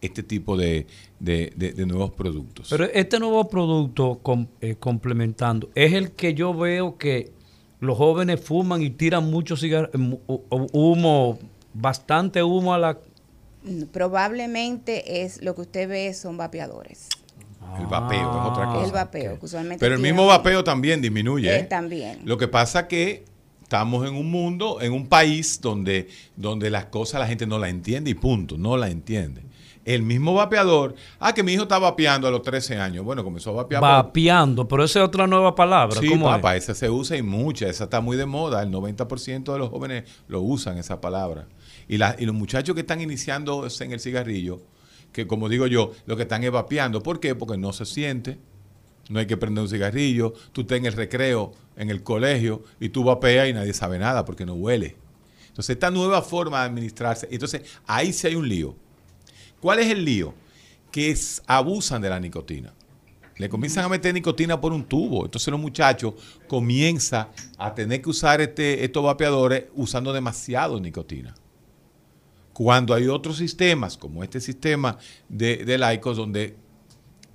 este tipo de, de- de- de nuevos productos? Pero este nuevo producto, com- eh, complementando, es el que yo veo que los jóvenes fuman y tiran mucho hu- humo, bastante humo a la... Probablemente es lo que usted ve son vapeadores. El vapeo es otra cosa. el vapeo, que usualmente Pero el mismo vapeo también disminuye. Eh, ¿eh? también. Lo que pasa que estamos en un mundo, en un país donde, donde las cosas la gente no la entiende y punto, no la entiende. El mismo vapeador, ah, que mi hijo está vapeando a los 13 años. Bueno, comenzó a vapear. por- Vapeando, pero esa es otra nueva palabra. Sí, ¿cómo es? papá, esa se usa y mucha, esa está muy de moda. El 90% de los jóvenes lo usan esa palabra. Y, la- y los muchachos que están iniciando en el cigarrillo, que como digo yo, lo que están es vapeando. ¿Por qué? Porque no se siente, no hay que prender un cigarrillo, tú estás en el recreo, en el colegio, y tú vapeas y nadie sabe nada porque no huele. Entonces, esta nueva forma de administrarse, entonces ahí sí hay un lío. ¿Cuál es el lío? Que es- abusan de la nicotina. Le comienzan a meter nicotina por un tubo. Entonces los muchachos comienzan a tener que usar este, estos vapeadores usando demasiado nicotina. Cuando hay otros sistemas, como este sistema de, de Lycos, donde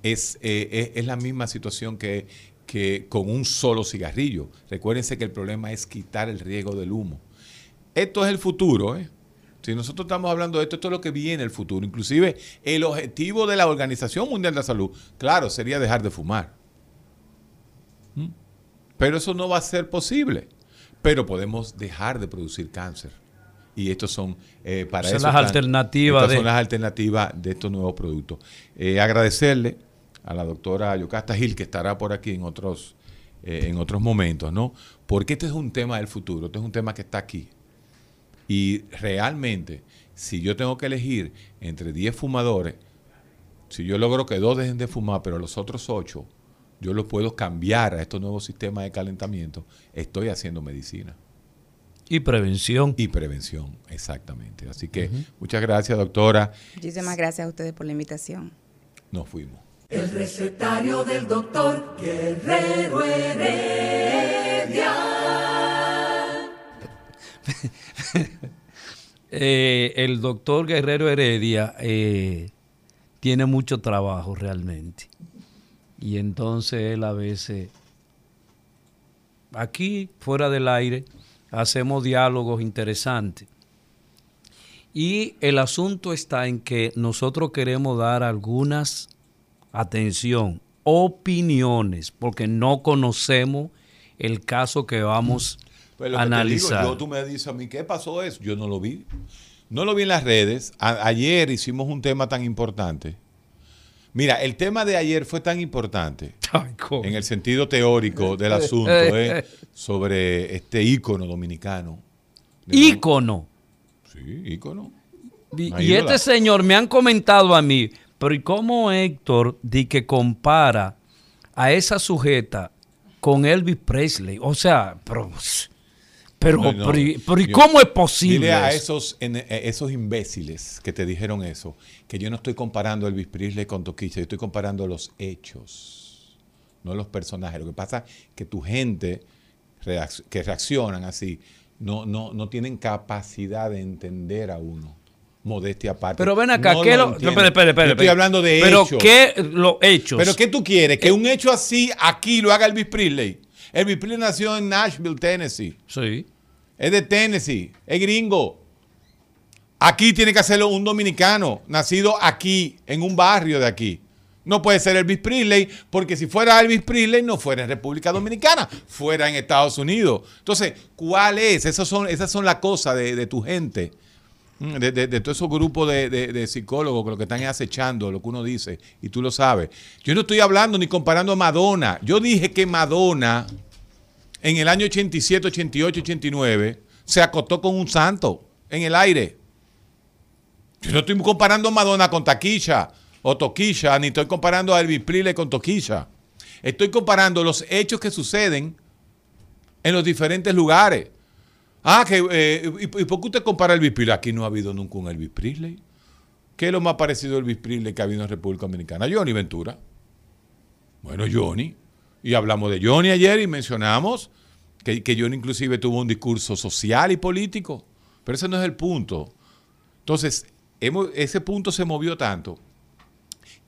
es, eh, es, es la misma situación que, que con un solo cigarrillo. Recuérdense que el problema es quitar el riesgo del humo. Esto es el futuro, ¿eh? Si nosotros estamos hablando de esto, esto es lo que viene el futuro. Inclusive el objetivo de la Organización Mundial de la Salud, claro, sería dejar de fumar. ¿Mm? Pero eso no va a ser posible. Pero podemos dejar de producir cáncer. Y estos son eh, para Son eso las están- alternativas estas de- son las alternativas de estos nuevos productos. Eh, agradecerle a la doctora Yocasta Gil, que estará por aquí en otros, eh, en otros momentos, ¿no? Porque este es un tema del futuro, este es un tema que está aquí. Y realmente, si yo tengo que elegir entre 10 fumadores, si yo logro que dos dejen de fumar, pero los otros 8, yo los puedo cambiar a estos nuevos sistemas de calentamiento, estoy haciendo medicina. Y prevención. Y prevención, exactamente. Así que muchas gracias, doctora. Muchísimas gracias a ustedes por la invitación. Nos fuimos. El recetario del doctor Guerrero Heredia. Eh, el doctor Guerrero Heredia eh, tiene mucho trabajo realmente. Y entonces él a veces, aquí fuera del aire, hacemos diálogos interesantes. Y el asunto está en que nosotros queremos dar algunas, atención, opiniones, porque no conocemos el caso que vamos Pues a digo, analizar. yo, tú me dices a mí, ¿qué pasó eso? Yo no lo vi. No lo vi en las redes. A- ayer hicimos un tema tan importante. Mira, el tema de ayer fue tan importante Ay, en el sentido teórico del asunto, ¿eh? sobre este ícono dominicano. Ícono. Sí, ícono. Y, este señor me han comentado a mí, pero ¿y cómo Héctor di que compara a esa sujeta con Elvis Presley? O sea, pero, pero, No, no. pero y- pero ¿y Yo- cómo es posible? Dile a eso? esos, en- eh, esos imbéciles que te dijeron eso, que yo no estoy comparando a Elvis Presley con Toquicha, yo estoy comparando los hechos, no los personajes. Lo que pasa es que tu gente que reaccionan así no, no, no tienen capacidad de entender a uno. Modestia aparte. Pero ven acá, No ¿qué lo lo, estoy hablando de Pero hechos. ¿qué los hechos? ¿Pero qué tú quieres? ¿Que un hecho así aquí lo haga Elvis Presley? Elvis Presley nació en Nashville, Tennessee. Sí. Es de Tennessee, es gringo. Aquí tiene que hacerlo un dominicano, nacido aquí, en un barrio de aquí. No puede ser Elvis Presley, porque si fuera Elvis Presley no fuera en República Dominicana, fuera en Estados Unidos. Entonces, ¿cuál es? Esas son, esas son las cosas de, de tu gente, mm, de, de, de todos esos grupos de, psicólogos que lo que están es acechando lo que uno dice, y tú lo sabes. Yo no estoy hablando ni comparando a Madonna. Yo dije que Madonna en el año 87, 88, 89, se acostó con un santo en el aire. Yo no estoy comparando a Madonna con Taquilla o Toquilla, ni estoy comparando a Elvis Presley con Toquilla. Estoy comparando los hechos que suceden en los diferentes lugares. Ah, que, eh, ¿y, por qué usted compara a Elvis Presley? Aquí no ha habido nunca un Elvis Presley. ¿Qué es lo más parecido a Elvis Presley que ha habido en República Dominicana? Johnny Ventura. Bueno, Johnny. Y hablamos de Johnny ayer y mencionamos que, que Johnny inclusive tuvo un discurso social y político. Pero ese no es el punto. Entonces, hemos, ese punto se movió tanto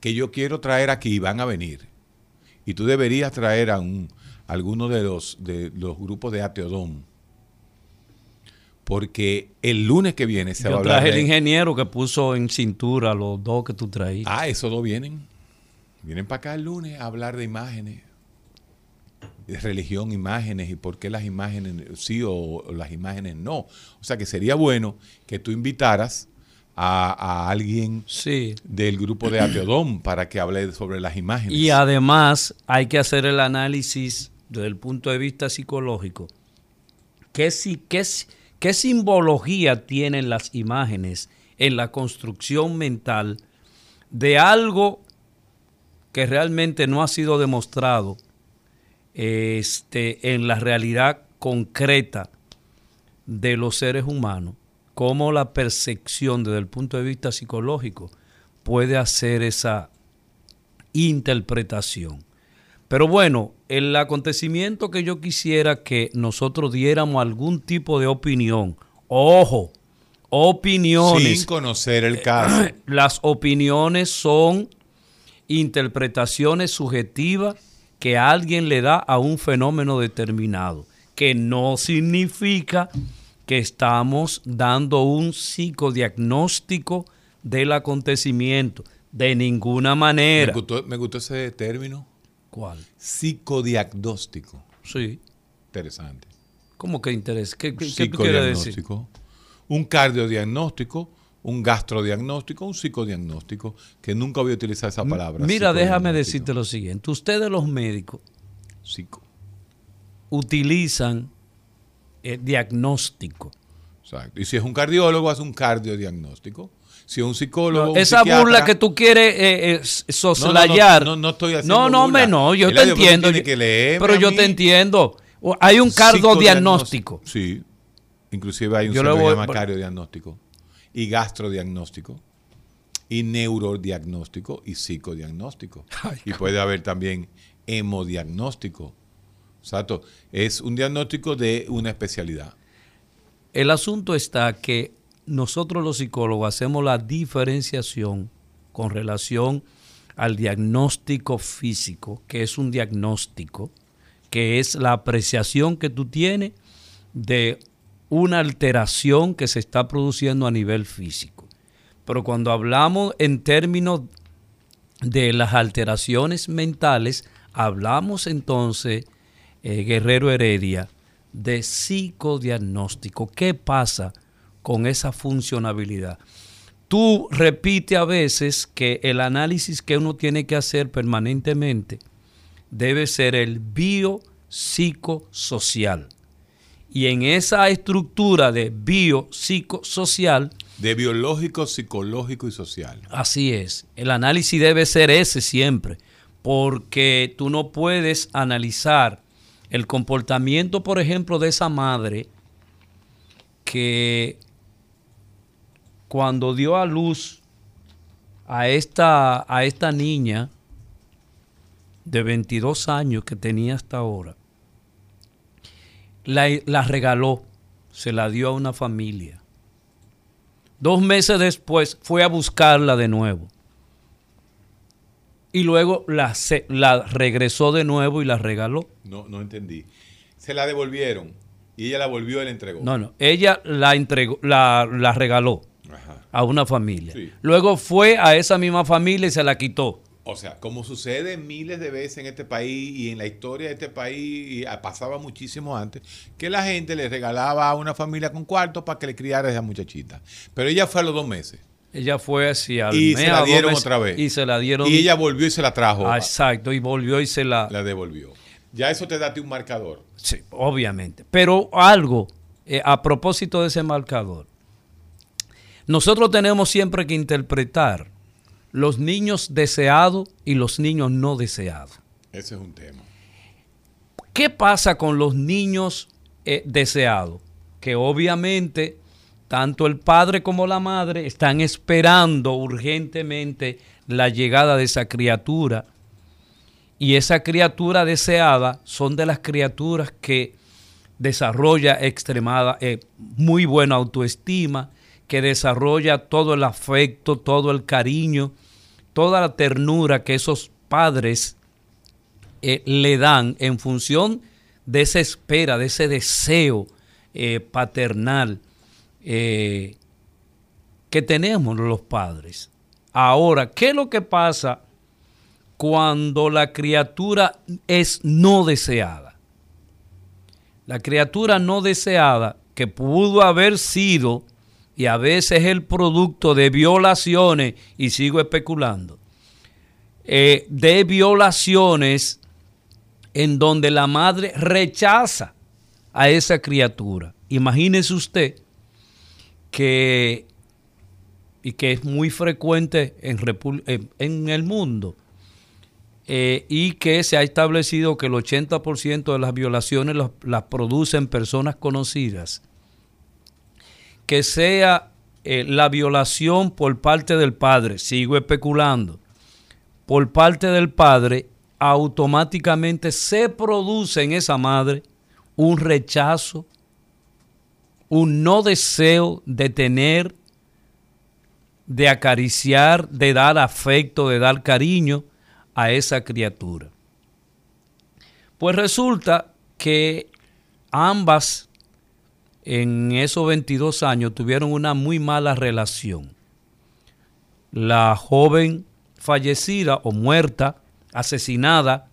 que yo quiero traer aquí, van a venir. Y tú deberías traer a un, alguno de los, de los grupos de Ateodón. Porque el lunes que viene se va a hablar traje el ingeniero que puso en cintura los dos que tú traías. Ah, esos dos vienen. Vienen para acá el lunes a hablar de imágenes. De religión, imágenes y por qué las imágenes sí o, o las imágenes no. O sea que sería bueno que tú invitaras a, a alguien Sí. del grupo de Ateodón para que hable sobre las imágenes. Y además hay que hacer el análisis desde el punto de vista psicológico. ¿Qué, qué, qué simbología tienen las imágenes en la construcción mental de algo que realmente no ha sido demostrado este, en la realidad concreta de los seres humanos? Cómo la percepción desde el punto de vista psicológico puede hacer esa interpretación. Pero bueno, el acontecimiento que yo quisiera que nosotros diéramos algún tipo de opinión, ojo, opiniones, Sin conocer el caso. las opiniones son interpretaciones subjetivas que alguien le da a un fenómeno determinado, que no significa que estamos dando un psicodiagnóstico del acontecimiento, de ninguna me, manera. gustó, me gustó ese término. ¿Cuál? Psicodiagnóstico. Sí. Interesante. ¿Cómo que interés? ¿Qué, qué, qué tú quieres decir? Psicodiagnóstico. Un cardiodiagnóstico, un gastrodiagnóstico, un psicodiagnóstico, que nunca voy a utilizar esa palabra. Mira, déjame decirte lo siguiente. Ustedes los médicos Psico. utilizan el diagnóstico. Exacto. Y si es un cardiólogo, hace un cardiodiagnóstico. Si es un psicólogo. un Esa burla que tú quieres eh, eh, soslayar. No, no, no, no estoy haciendo No, no, burla. no, yo te entiendo. pero yo mí. te entiendo. Hay un cardiodiagnóstico. Sí. Inclusive hay un Yo voy- se llama cardiodiagnóstico. Y gastrodiagnóstico. Y neurodiagnóstico y psicodiagnóstico. y puede haber también hemodiagnóstico. Exacto. Es un diagnóstico de una especialidad. El asunto está que nosotros los psicólogos hacemos la diferenciación con relación al diagnóstico físico, que es un diagnóstico, que es la apreciación que tú tienes de una alteración que se está produciendo a nivel físico. Pero cuando hablamos en términos de las alteraciones mentales, hablamos entonces, eh, Guerrero Heredia, de psicodiagnóstico. ¿Qué pasa con esa funcionabilidad? Tú repite a veces que el análisis que uno tiene que hacer permanentemente debe ser el biopsicosocial. Y en esa estructura de biopsicosocial, De biológico, psicológico y social. Así es. El análisis debe ser ese siempre, porque tú no puedes analizar el comportamiento, por ejemplo, de esa madre que cuando dio a luz a esta, a esta niña de 22 años que tenía hasta ahora, la, la regaló, se la dio a una familia. Dos meses después fue a buscarla de nuevo. Y luego la, se- la regresó de nuevo y la regaló. No, no entendí. Se la devolvieron y ella la volvió y la entregó. No, no. Ella la entregó, la, la regaló Ajá. a una familia. Sí. Luego fue a esa misma familia y se la quitó. O sea, como sucede miles de veces en este país y en la historia de este país, y ah, pasaba muchísimo antes, que la gente le regalaba a una familia con cuarto para que le criara a esa muchachita. Pero ella fue a los dos meses. Ella fue así al Y se la dieron meses, otra vez. Y se la dieron. Y ella volvió y se la trajo. Ah, exacto. Y volvió y se la. La devolvió. Ya eso te da un marcador. Sí, obviamente. Pero algo, eh, a propósito de ese marcador, nosotros tenemos siempre que interpretar los niños deseados y los niños no deseados. Ese es un tema. ¿Qué pasa con los niños eh, deseados? Que obviamente tanto el padre como la madre están esperando urgentemente la llegada de esa criatura y esa criatura deseada son de las criaturas que desarrolla extremada, eh, muy buena autoestima, que desarrolla todo el afecto, todo el cariño, toda la ternura que esos padres eh, le dan en función de esa espera, de ese deseo eh, paternal que tenemos los padres. Ahora, ¿qué es lo que pasa cuando la criatura es no deseada? La criatura no deseada, que pudo haber sido y a veces el producto de violaciones, y sigo especulando, eh, de violaciones en donde la madre rechaza a esa criatura. Imagínese usted que, y que es muy frecuente en, en el mundo, eh, y que se ha establecido que el 80% de las violaciones las, producen personas conocidas, que sea eh, la violación por parte del padre, sigo especulando, por parte del padre, automáticamente se produce en esa madre un rechazo, un no deseo de tener, de acariciar, de dar afecto, de dar cariño, a esa criatura. Pues resulta que ambas en esos 22 años tuvieron una muy mala relación. La joven fallecida o muerta, asesinada,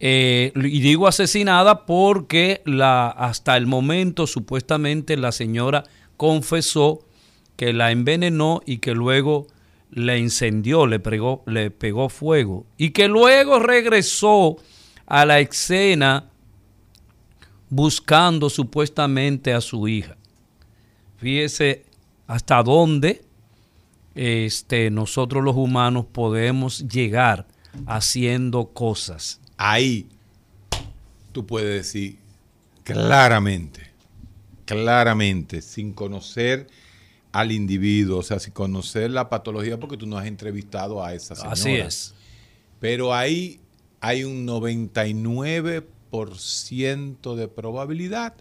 eh, y digo asesinada porque la, hasta el momento supuestamente la señora confesó que la envenenó y que luego le incendió, le, le pegó fuego y que luego regresó a la escena buscando supuestamente a su hija. Fíjese hasta dónde este, nosotros los humanos podemos llegar haciendo cosas. Ahí tú puedes decir claramente, claramente, sin conocer al individuo, o sea, si conocer la patología, porque tú no has entrevistado a esa señora. Así es. Pero ahí hay un 99% de probabilidad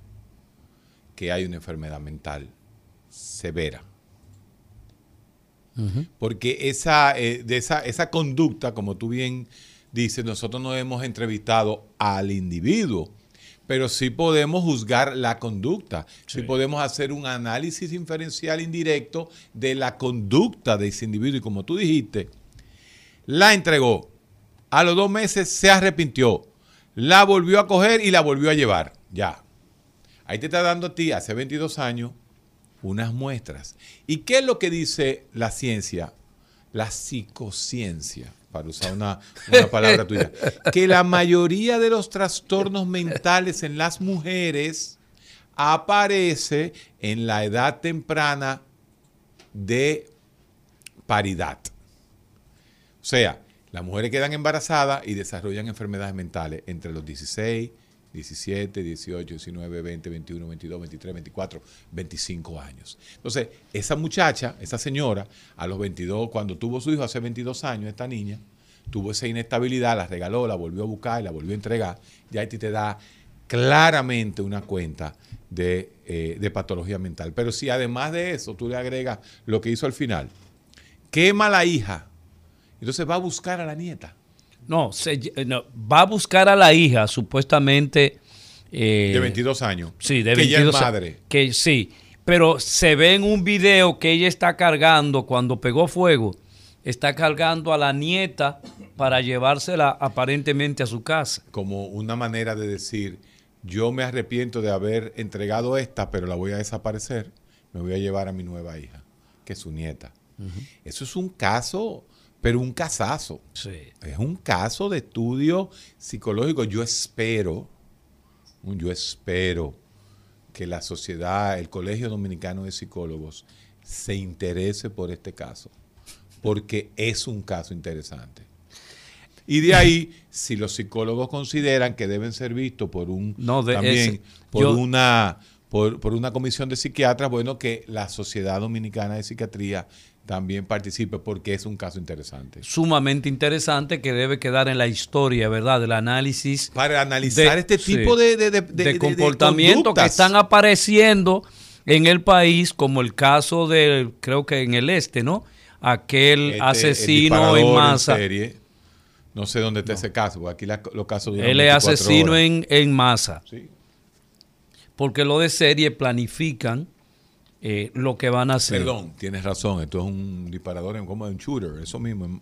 que hay una enfermedad mental severa. Porque esa, eh, de esa, esa conducta, como tú bien dices, nosotros no hemos entrevistado al individuo pero sí podemos juzgar la conducta, sí. podemos hacer un análisis inferencial indirecto de la conducta de ese individuo. Y como tú dijiste, la entregó, a los dos meses se arrepintió, la volvió a coger y la volvió a llevar. Ya. Ahí te está dando a ti, hace 22 años, unas muestras. ¿Y qué es lo que dice la ciencia? La psicociencia para usar una, palabra tuya, que la mayoría de los trastornos mentales en las mujeres aparece en la edad temprana de paridad. O sea, las mujeres quedan embarazadas y desarrollan enfermedades mentales entre los 16, 17, 18, 19, 20, 21, 22, 23, 24, 25 años. Entonces, esa muchacha, esa señora, a los 22, cuando tuvo su hijo hace 22 años, esta niña, tuvo esa inestabilidad, la regaló, la volvió a buscar y la volvió a entregar, ya ahí te da claramente una cuenta de, eh, de, patología mental. Pero si además de eso tú le agregas lo que hizo al final, quema a la hija, entonces va a buscar a la nieta. No, va a buscar a la hija, supuestamente. Eh, de 22 años. Sí, de 22 que es madre. Que sí, pero se ve en un video que ella está cargando cuando pegó fuego, está cargando a la nieta para llevársela aparentemente a su casa. Como una manera de decir, yo me arrepiento de haber entregado esta, pero la voy a desaparecer, me voy a llevar a mi nueva hija, que es su nieta. Eso es un caso pero un casazo. Es un caso de estudio psicológico. Yo espero, yo espero que la sociedad, el Colegio Dominicano de Psicólogos, se interese por este caso, porque es un caso interesante. Y de ahí, si los psicólogos consideran que deben ser vistos por un también por una por, por, una comisión de psiquiatras, bueno, que la Sociedad Dominicana de Psiquiatría también participe porque es un caso interesante. Sumamente interesante que debe quedar en la historia, ¿verdad? Del análisis. Para analizar este tipo de, de, de, de comportamientos que están apareciendo en el país, como el caso de, creo que en el este, ¿no? Aquel este, asesino en masa. No sé dónde está ese caso, porque aquí la, los casos Él es asesino en, en, masa. Sí. Porque lo de serie planifican eh, lo que van a hacer. Perdón, tienes razón, esto es un disparador en, como un shooter, eso mismo, en,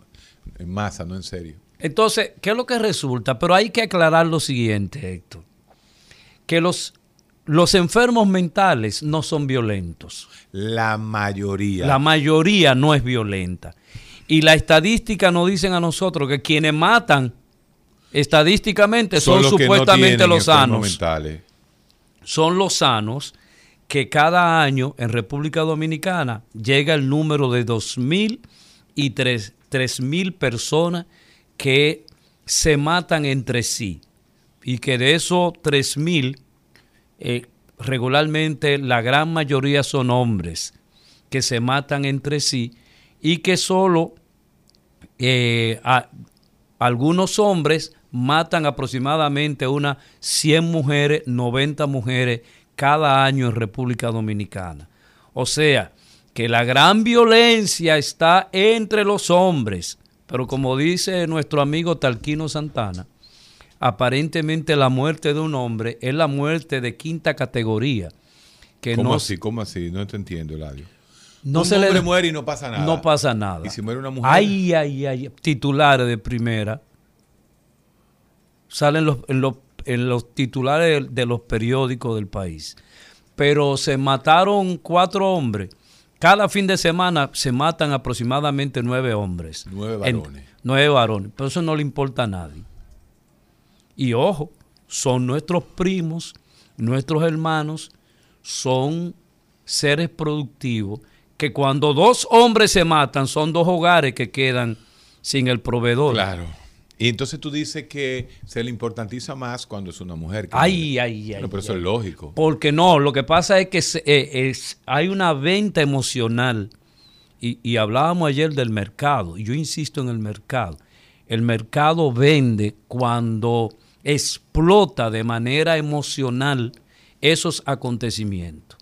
en masa, no en serio. Entonces, ¿qué es lo que resulta? Pero hay que aclarar lo siguiente, Héctor. Que los los enfermos mentales no son violentos. La mayoría. La mayoría no es violenta. Y la estadística nos dicen a nosotros que quienes matan estadísticamente son, supuestamente los sanos. Mentales. Son los sanos que cada año en República Dominicana llega el número de 2.000 y 3.000 personas que se matan entre sí. Y que de esos 3.000 eh, regularmente la gran mayoría son hombres que se matan entre sí y que solo eh, algunos hombres matan aproximadamente unas 100 mujeres, 90 mujeres cada año en República Dominicana. O sea, que la gran violencia está entre los hombres, pero como dice nuestro amigo Talquino Santana, aparentemente la muerte de un hombre es la muerte de quinta categoría. Que ¿Cómo así? ¿Cómo así? No te entiendo, Eladio. No un se hombre muere y no pasa nada. No pasa nada. ¿Y si muere una mujer? Ay, ay, ay. Titulares de primera. Salen los, en, los, en los titulares de, los periódicos del país. Pero se mataron cuatro hombres. Cada fin de semana se matan aproximadamente nueve hombres. Nueve varones. nueve varones. Pero eso no le importa a nadie. Y ojo, son nuestros primos, nuestros hermanos, son seres productivos que cuando dos hombres se matan son dos hogares que quedan sin el proveedor. Claro. Y entonces tú dices que se le importantiza más cuando es una mujer. ay, ay, ay. pero eso es lógico. Porque no, lo que pasa es que eh, es, hay una venta emocional. Y, y hablábamos ayer del mercado, y yo insisto en el mercado. El mercado vende cuando explota de manera emocional esos acontecimientos.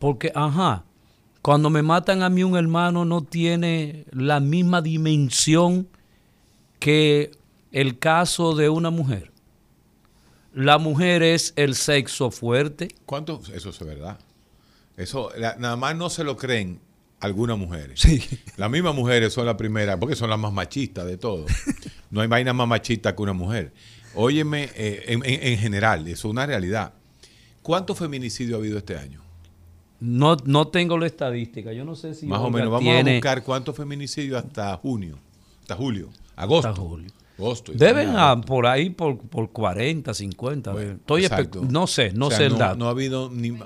Porque, ajá, cuando me matan a mí un hermano no tiene la misma dimensión que el caso de una mujer. La mujer es el sexo fuerte. ¿Cuánto? Eso es verdad. Eso nada más no se lo creen algunas mujeres. Sí. Las mismas mujeres son las primeras, porque son las más machistas de todo. No hay vaina más machista que una mujer. Óyeme, eh, en, general, eso es una realidad. ¿Cuánto feminicidio ha habido este año? No, no tengo la estadística. Yo no sé si. Más o menos. Vamos a buscar cuántos feminicidios hasta junio, hasta julio, agosto. Hasta julio. Deben por ahí por, por 40, 50. Estoy no sé, no sé el dato. No ha habido ni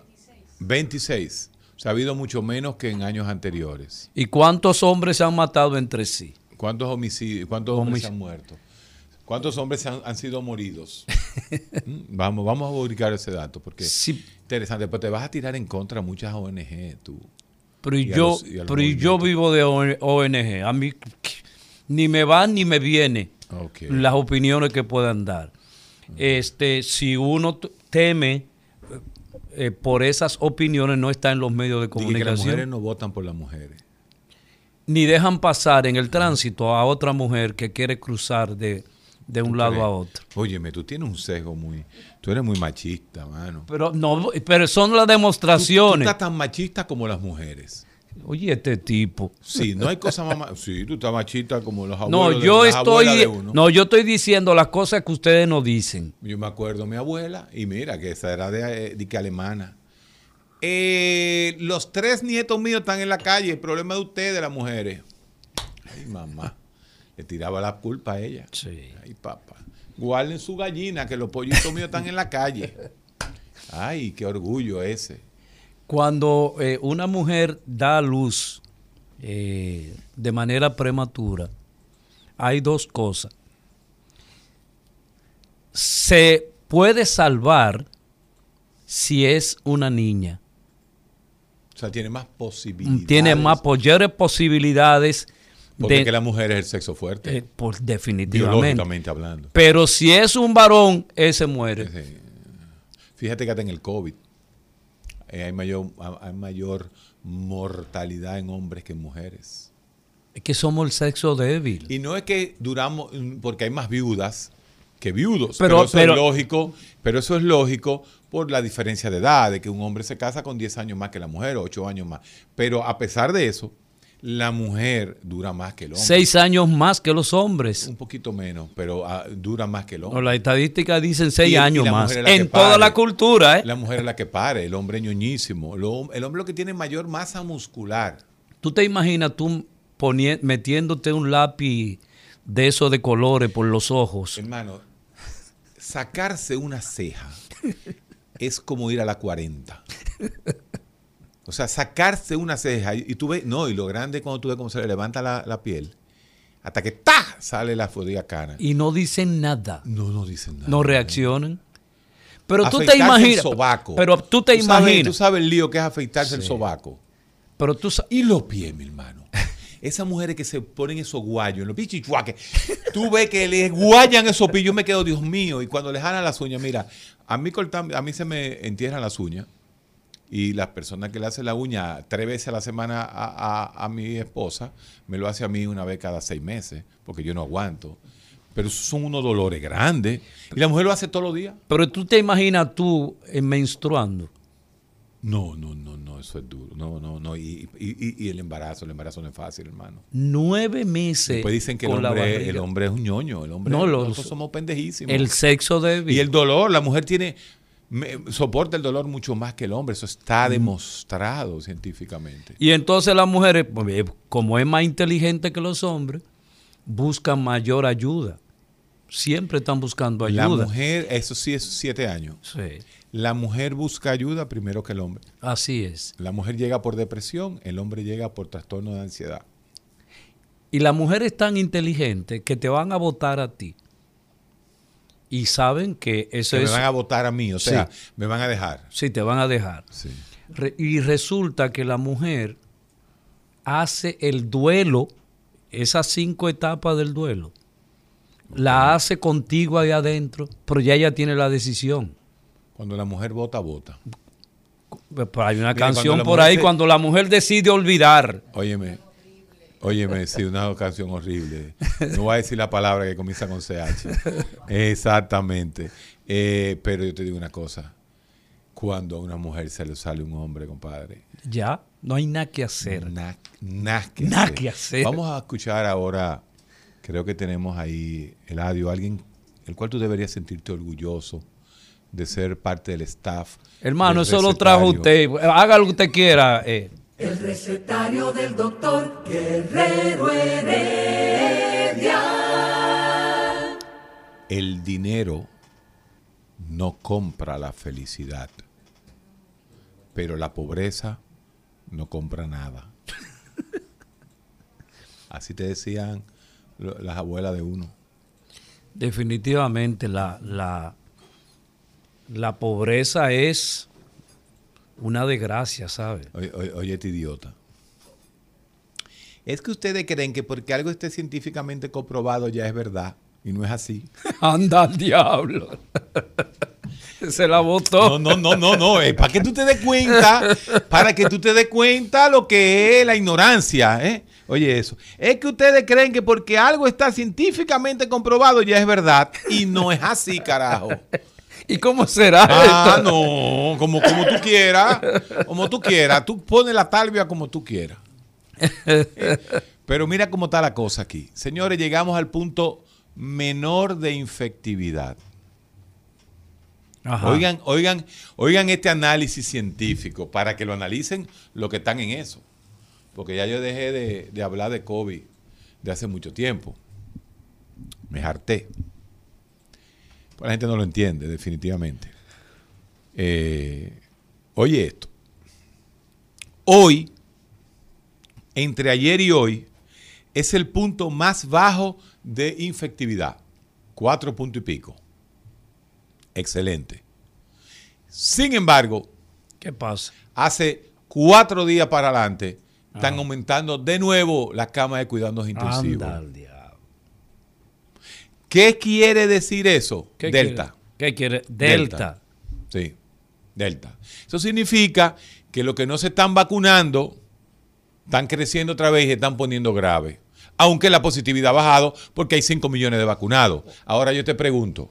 26. O sea, ha habido mucho menos que en años anteriores. ¿Y cuántos hombres se han matado entre sí? ¿Cuántos homicidios, cuántos hombres se han muerto? ¿Cuántos hombres han, sido moridos? Mm, vamos, vamos a ubicar ese dato porque es interesante. Pero te vas a tirar en contra muchas ONG, tú. Pero yo, pero yo vivo de ONG. A mí ni me van ni me viene las opiniones que puedan dar. Este, si uno teme eh, por esas opiniones, no está en los medios de comunicación. las mujeres no votan por las mujeres. Ni dejan pasar en el tránsito a otra mujer que quiere cruzar de, de un lado a otro. Óyeme, tú tienes un sesgo muy... Tú eres muy machista, mano. Pero no, pero son las demostraciones. Tú, estás tan machista como las mujeres. Oye, este tipo. Sí, no hay cosa más... Sí, tú estás machista como los abuelos. No, yo estoy... No, yo estoy diciendo las cosas que ustedes no dicen. Yo me acuerdo de mi abuela y mira que esa era de, de que alemana. Eh, los tres nietos míos están en la calle. El problema de ustedes, las mujeres. Ay, mamá. Le tiraba la culpa a ella. Sí. Ay, papá. Guarden su gallina, que los pollitos míos están en la calle. Ay, qué orgullo ese. Cuando eh, una mujer da luz eh, de manera prematura, hay dos cosas. Se puede salvar si es una niña. O sea, tiene más posibilidades. tiene más mayores posibilidades Porque de, que la mujer es el sexo fuerte. eh, por definitivamente. biológicamente hablando. Pero si es un varón, ese muere. Fíjate que hasta en el COVID eh, hay, mayor, hay mayor mortalidad en hombres que en mujeres. Es que somos el sexo débil. Y no es que duramos, porque hay más viudas que viudos. Pero- Pero, eso pero- es lógico, pero eso es lógico por la diferencia de edad, de que un hombre se casa con 10 años más que la mujer, 8 años más. Pero a pesar de eso, la mujer dura más que el hombre. Seis años más que los hombres. Un poquito menos, pero ah, dura más que el No, hombre. las estadísticas dicen seis Y- años más. En toda pare. la cultura, ¿eh? La mujer es la que pare, el hombre ñoñísimo. Lo- el hombre lo que tiene mayor masa muscular. ¿Tú te imaginas tú metiéndote un lápiz de eso de colores por los ojos? Hermano, sacarse una ceja es como ir a la 40. O sea, sacarse una ceja y, y tú ves, no, y lo grande es cuando tú ves cómo se le levanta la, la piel, hasta que ¡ta! sale la fodida cara. Y no dicen nada. no, no dicen nada. No reaccionan. Pero tú te imaginas. El sobaco. Pero tú te sabes- Tú imaginas. sabes el lío que es afeitarse el sobaco. Pero tú Y los pies, mi hermano. Esas mujeres que se ponen esos guayos en los pichichuaques, tú ves que les guayan esos pies. Yo me quedo, Dios mío. Y cuando les jalan las uñas, mira, a mí, cortan- a mí se me entierran las uñas. Y las personas que le hacen la uña tres veces a la semana a, a- a mi esposa, me lo hace a mí una vez cada seis meses, porque yo no aguanto. Pero son unos dolores grandes. Y la mujer lo hace todos los días. Pero tú te imaginas tú eh, menstruando. No, no, no, no, eso es duro. No, no, no. Y, y- y- el embarazo, el embarazo no es fácil, hermano. Nueve meses. Después dicen que el la hombre, el hombre es un ñoño. El hombre, No, los- nosotros somos pendejísimos. El sexo débil. y el dolor, la mujer tiene me- soporta el dolor mucho más que el hombre. Eso está demostrado científicamente. Y entonces las mujeres, pues, eh, como es más inteligente que los hombres, buscan mayor ayuda. Siempre están buscando ayuda. La mujer, eso sí es siete años. Sí, La mujer busca ayuda primero que el hombre. así es. La mujer llega por depresión, el hombre llega por trastorno de ansiedad. Y la mujer es tan inteligente que te van a votar a ti. Y saben que eso Que es... me van a votar a mí, o Sí. sea, me van a dejar. Sí, te van a dejar. Sí. Re- y resulta que la mujer hace el duelo, esas cinco etapas del duelo, la hace contigo ahí adentro, pero ya ella tiene la decisión. Cuando la mujer vota, vota. Pero hay una Mira, canción por ahí se- cuando la mujer decide olvidar. Óyeme, óyeme, sí, una canción horrible. No voy a decir la palabra que comienza con CH. Exactamente. Eh, pero yo te digo una cosa. Cuando a una mujer se le sale un hombre, compadre, Ya, no hay nada que hacer. nada nada que, que hacer. Vamos a escuchar ahora, creo que tenemos ahí el audio, alguien el cual tú deberías sentirte orgulloso de ser parte del staff. Hermano, del eso lo trajo usted. Haga lo que usted quiera. eh. El recetario del doctor Guerrero Heredia. El dinero no compra la felicidad, pero la pobreza no compra nada. Así te decían las abuelas de uno. Definitivamente la, la, la pobreza es una desgracia, ¿sabe? Oye, oye, oye, este idiota. Es que ustedes creen que porque algo esté científicamente comprobado ya es verdad, y no es así. Anda al diablo. Se la botó. No, no, no, no, no. Es para que tú te des cuenta, para que tú te des cuenta lo que es la ignorancia. ¿eh? Oye, eso. Es que ustedes creen que porque algo está científicamente comprobado ya es verdad. Y no es así, carajo. ¿Y cómo será Ah, esto? no. Como, como tú quieras. Como tú quieras. Tú pones la talvia como tú quieras. Pero mira cómo está la cosa aquí. Señores, llegamos al punto menor de infectividad. Ajá. Oigan, oigan, oigan este análisis científico para que lo analicen los que están en eso. Porque ya yo dejé de, de hablar de COVID de hace mucho tiempo. Me harté. Pues la gente no lo entiende, definitivamente. Eh, oye esto. Hoy, entre ayer y hoy, es el punto más bajo de infectividad. Cuatro puntos y pico. Excelente. Sin embargo, ¿Qué pasa? hace cuatro días para adelante, están aumentando de nuevo las camas de cuidados intensivos. ¿Qué quiere decir eso? ¿Qué Delta. quiere? ¿Qué quiere? Delta. Sí, Delta. Eso significa que los que no se están vacunando están creciendo otra vez y se están poniendo graves. Aunque la positividad ha bajado porque hay 5 millones de vacunados. Ahora yo te pregunto,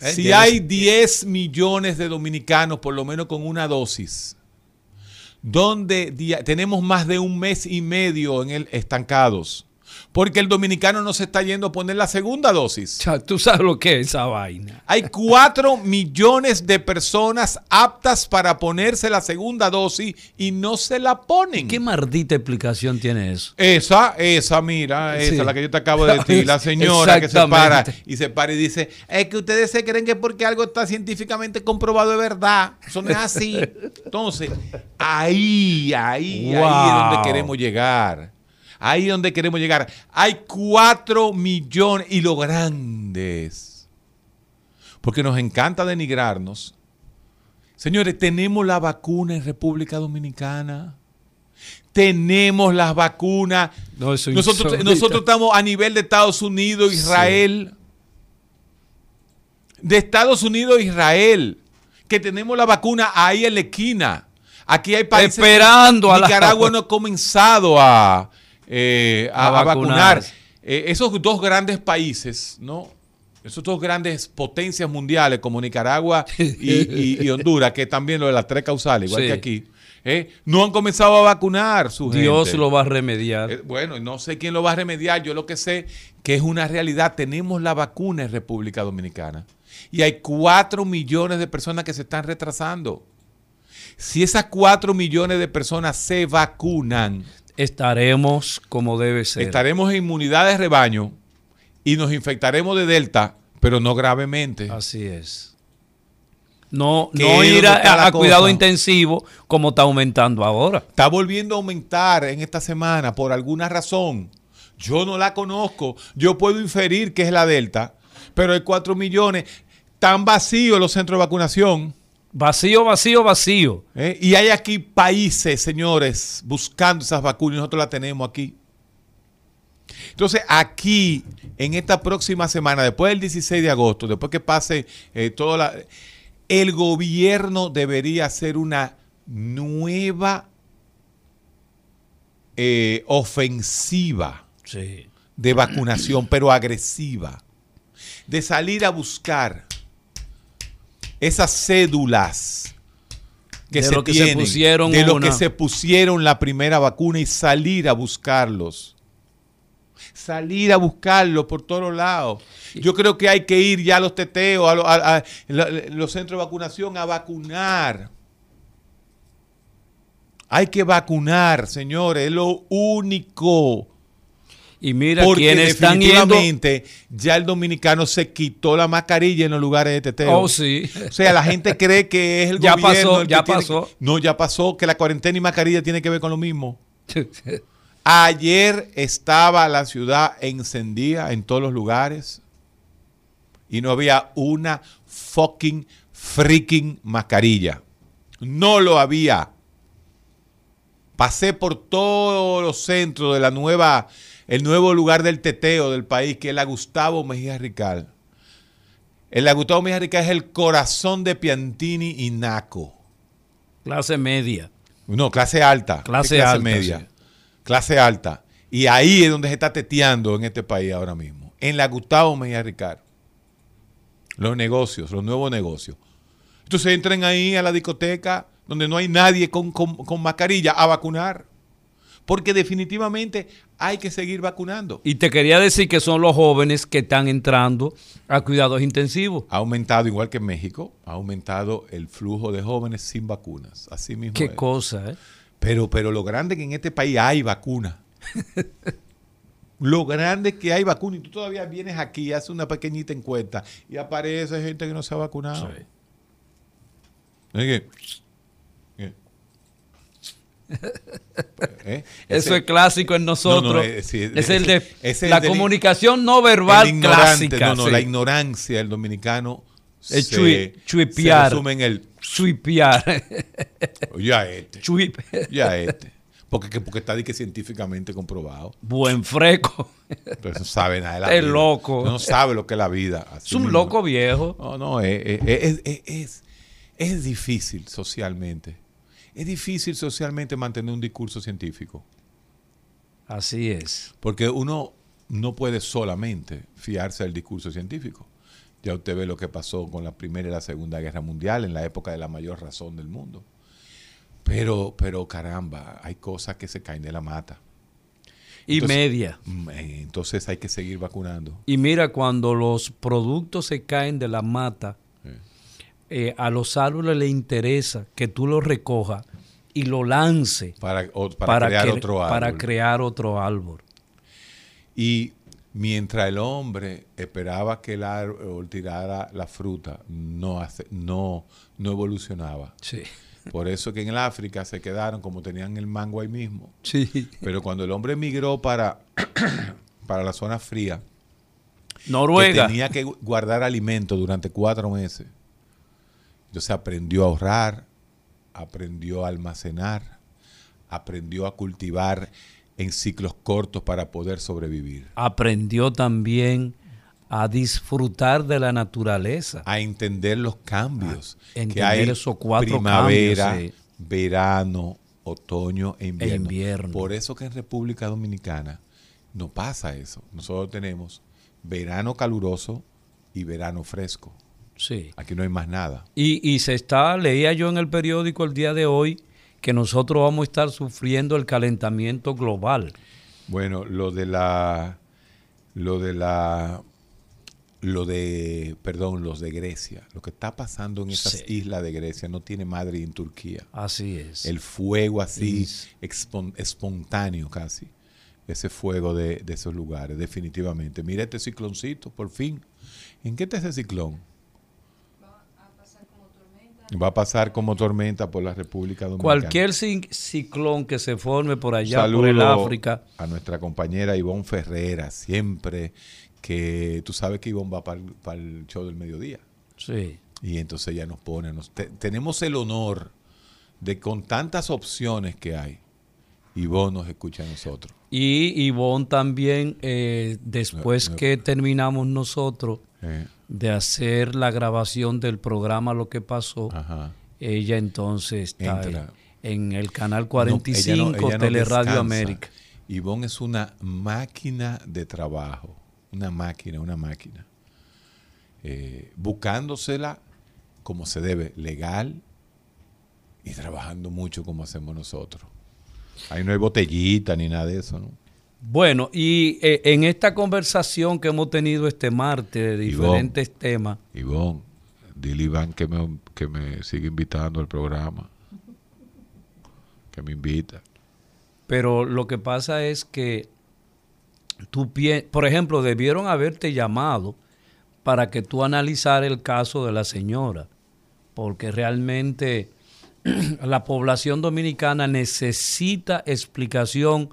Eh, si hay 10 millones de dominicanos por lo menos con una dosis, donde tenemos más de un mes y medio en el estancados, porque el dominicano no se está yendo a poner la segunda dosis. Tú sabes lo que es esa vaina. Hay 4 millones de personas aptas para ponerse la segunda dosis y no se la ponen. ¿Qué maldita explicación tiene eso? Esa, esa, mira, Sí. esa, la que yo te acabo de decir, la señora que se para y se para y dice, es que ustedes se creen que porque algo está científicamente comprobado de verdad. Eso no es así. Entonces, ahí, ahí, ahí es donde queremos llegar. Ahí es donde queremos llegar. Hay cuatro millones y lo grandes. Porque nos encanta denigrarnos. Señores, tenemos la vacuna en República Dominicana. Tenemos las vacunas. No, eso es nosotros, estamos a nivel de Estados Unidos, Israel. De Estados Unidos, Israel. Que tenemos la vacuna ahí en la esquina. Aquí hay países. Esperando a la- Nicaragua no ha comenzado a, eh, a- vacunar. Eh, esos dos grandes países, ¿no? Esos dos grandes potencias mundiales como Nicaragua y, y- y Honduras, que también lo de las tres causales, igual Sí. que aquí, ¿eh? no han comenzado a vacunar su Dios gente. lo va a remediar. Eh, bueno, no sé quién lo va a remediar. Yo lo que sé que es una realidad. Tenemos la vacuna en República Dominicana. Y hay cuatro millones de personas que se están retrasando. Si esas cuatro millones de personas se vacunan, Estaremos como debe ser. estaremos en inmunidad de rebaño y nos infectaremos de Delta, pero no gravemente. Así es. No, no ir a, a cuidado intensivo como está aumentando ahora. Está volviendo a aumentar en esta semana por alguna razón. Yo no la conozco. Yo puedo inferir que es la Delta, pero hay 4 millones. Están vacíos los centros de vacunación. Vacío, vacío, vacío. ¿eh? Y hay aquí países, señores, buscando esas vacunas y nosotros las tenemos aquí. Entonces, aquí, en esta próxima semana, después del 16 de agosto, después que pase eh, toda la... El gobierno debería hacer una nueva eh, ofensiva Sí. de vacunación, pero agresiva. De salir a buscar esas cédulas que De se lo que se pusieron de lo una. que se pusieron la primera vacuna y salir a buscarlos. Salir a buscarlos por todos lados. Yo creo que hay que ir ya a los teteos, a, lo- a- los centros de vacunación a vacunar. Hay que vacunar, señores, es lo único. Y mira, Porque quienes están yendo. definitivamente ya el dominicano se quitó la mascarilla en los lugares de teteo. Oh, sí. O sea, la gente cree que es el Ya gobierno. pasó, el que ya pasó. no, ya pasó, que la cuarentena y mascarilla tiene que ver con lo mismo. Ayer estaba la ciudad encendida en todos los lugares y no había una fucking freaking mascarilla. No lo había. Pasé por todos los centros de la nueva, el nuevo lugar del teteo del país, que es la Gustavo Mejía Rical. El la Gustavo Mejía Rical es el corazón de Piantini y Naco. Clase media. No, clase alta. Clase ¿Qué alta, media. sí. Clase alta. Y ahí es donde se está teteando en este país ahora mismo. En la Gustavo Mejía Ricard. Los negocios, los nuevos negocios. Entonces entren ahí a la discoteca donde no hay nadie con, con- con mascarilla a vacunar. Porque definitivamente hay que seguir vacunando. Y te quería decir que son los jóvenes que están entrando a cuidados intensivos. Ha aumentado, igual que en México, ha aumentado el flujo de jóvenes sin vacunas. Así mismo. Qué es. cosa, ¿eh? Pero, pero lo grande es que en este país hay vacuna. lo grande es que hay vacuna. Y tú todavía vienes aquí, haces una pequeñita encuesta y aparece gente que no se ha vacunado. Sí. ¿Eh? Eso Ese- es clásico en nosotros. No, no, eh, sí, es el de es el la del- comunicación no el verbal clásica. no, no, sí. la ignorancia del dominicano Es se, chui- se chuipear. resume en el swipear. Ya este. Sweep. Ya este. Porque, que- porque está que científicamente comprobado. Buen freco. Entonces no sabe nada de la Es vida. loco. No sabe lo que es la vida. Así Es un mismo. loco viejo. No, no, es- es- es difícil socialmente. Es difícil socialmente mantener un discurso científico. Así es. Porque uno no puede solamente fiarse del discurso científico. Ya usted ve lo que pasó con la Primera y la Segunda Guerra Mundial en la época de la mayor razón del mundo. Pero, pero caramba, hay cosas que se caen de la mata. Y Entonces- media. Mm, eh, Entonces hay que seguir vacunando. Y mira, cuando los productos se caen de la mata, Eh. a los árboles les interesa que tú los recojas y lo lance Para, o- para, crear cre- otro árbol. para crear otro árbol. Y mientras el hombre esperaba que el árbol tirara la fruta, no, hace- no, no evolucionaba. Sí. Por eso que en el África se quedaron como tenían el mango ahí mismo. Sí. Pero cuando el hombre migró para, para la zona fría, que Noruega. tenía que guardar alimento durante cuatro meses, entonces aprendió a ahorrar, aprendió a almacenar, aprendió a cultivar en ciclos cortos para poder sobrevivir. Aprendió también a disfrutar de la naturaleza. a entender los cambios A entender que hay esos cuatro primavera, cambios, sí. verano, otoño e invierno. E invierno. Por eso que en República Dominicana no pasa eso. Nosotros tenemos verano caluroso y verano fresco. Sí. Aquí no hay más nada. Y, y se está, leía yo en el periódico el día de hoy, que nosotros vamos a estar sufriendo el calentamiento global. Bueno, lo de la lo de la lo de perdón, los de Grecia, lo que está pasando en esas Sí. islas de Grecia no tiene madre en Turquía. Así es. el fuego así Es- espontáneo casi ese fuego de, de esos lugares definitivamente mira este cicloncito por fin ¿en qué está ese ciclón? Va a pasar como tormenta por la República Dominicana Cualquier ci- ciclón que se forme por allá, por el África, a nuestra compañera Ivonne Ferrera siempre que tú sabes que Ivonne va para el show del mediodía sí. Y entonces ella nos pone, nos, te- tenemos el honor de con tantas opciones que hay, vos nos escucha a nosotros. Y Ivonne también, eh, después No, no. que terminamos nosotros Eh, de hacer la grabación del programa Lo que pasó, ajá. ella entonces está Entra. en el canal No, 45 ella no- ella no Teleradio. América. Ivonne es una máquina de trabajo, una máquina, una máquina. Eh, buscándosela como se debe, legal y trabajando mucho como hacemos nosotros. Ahí no hay botellita ni nada de eso, ¿no? Bueno, y eh, en esta conversación que hemos tenido este martes de diferentes temas, Ivonne, dile Iván que me, que me siga invitando al programa. Que me invita. pero lo que pasa es que tú, por ejemplo, debieron haberte llamado para que tú analizara el caso de la señora, porque realmente la población dominicana necesita explicación,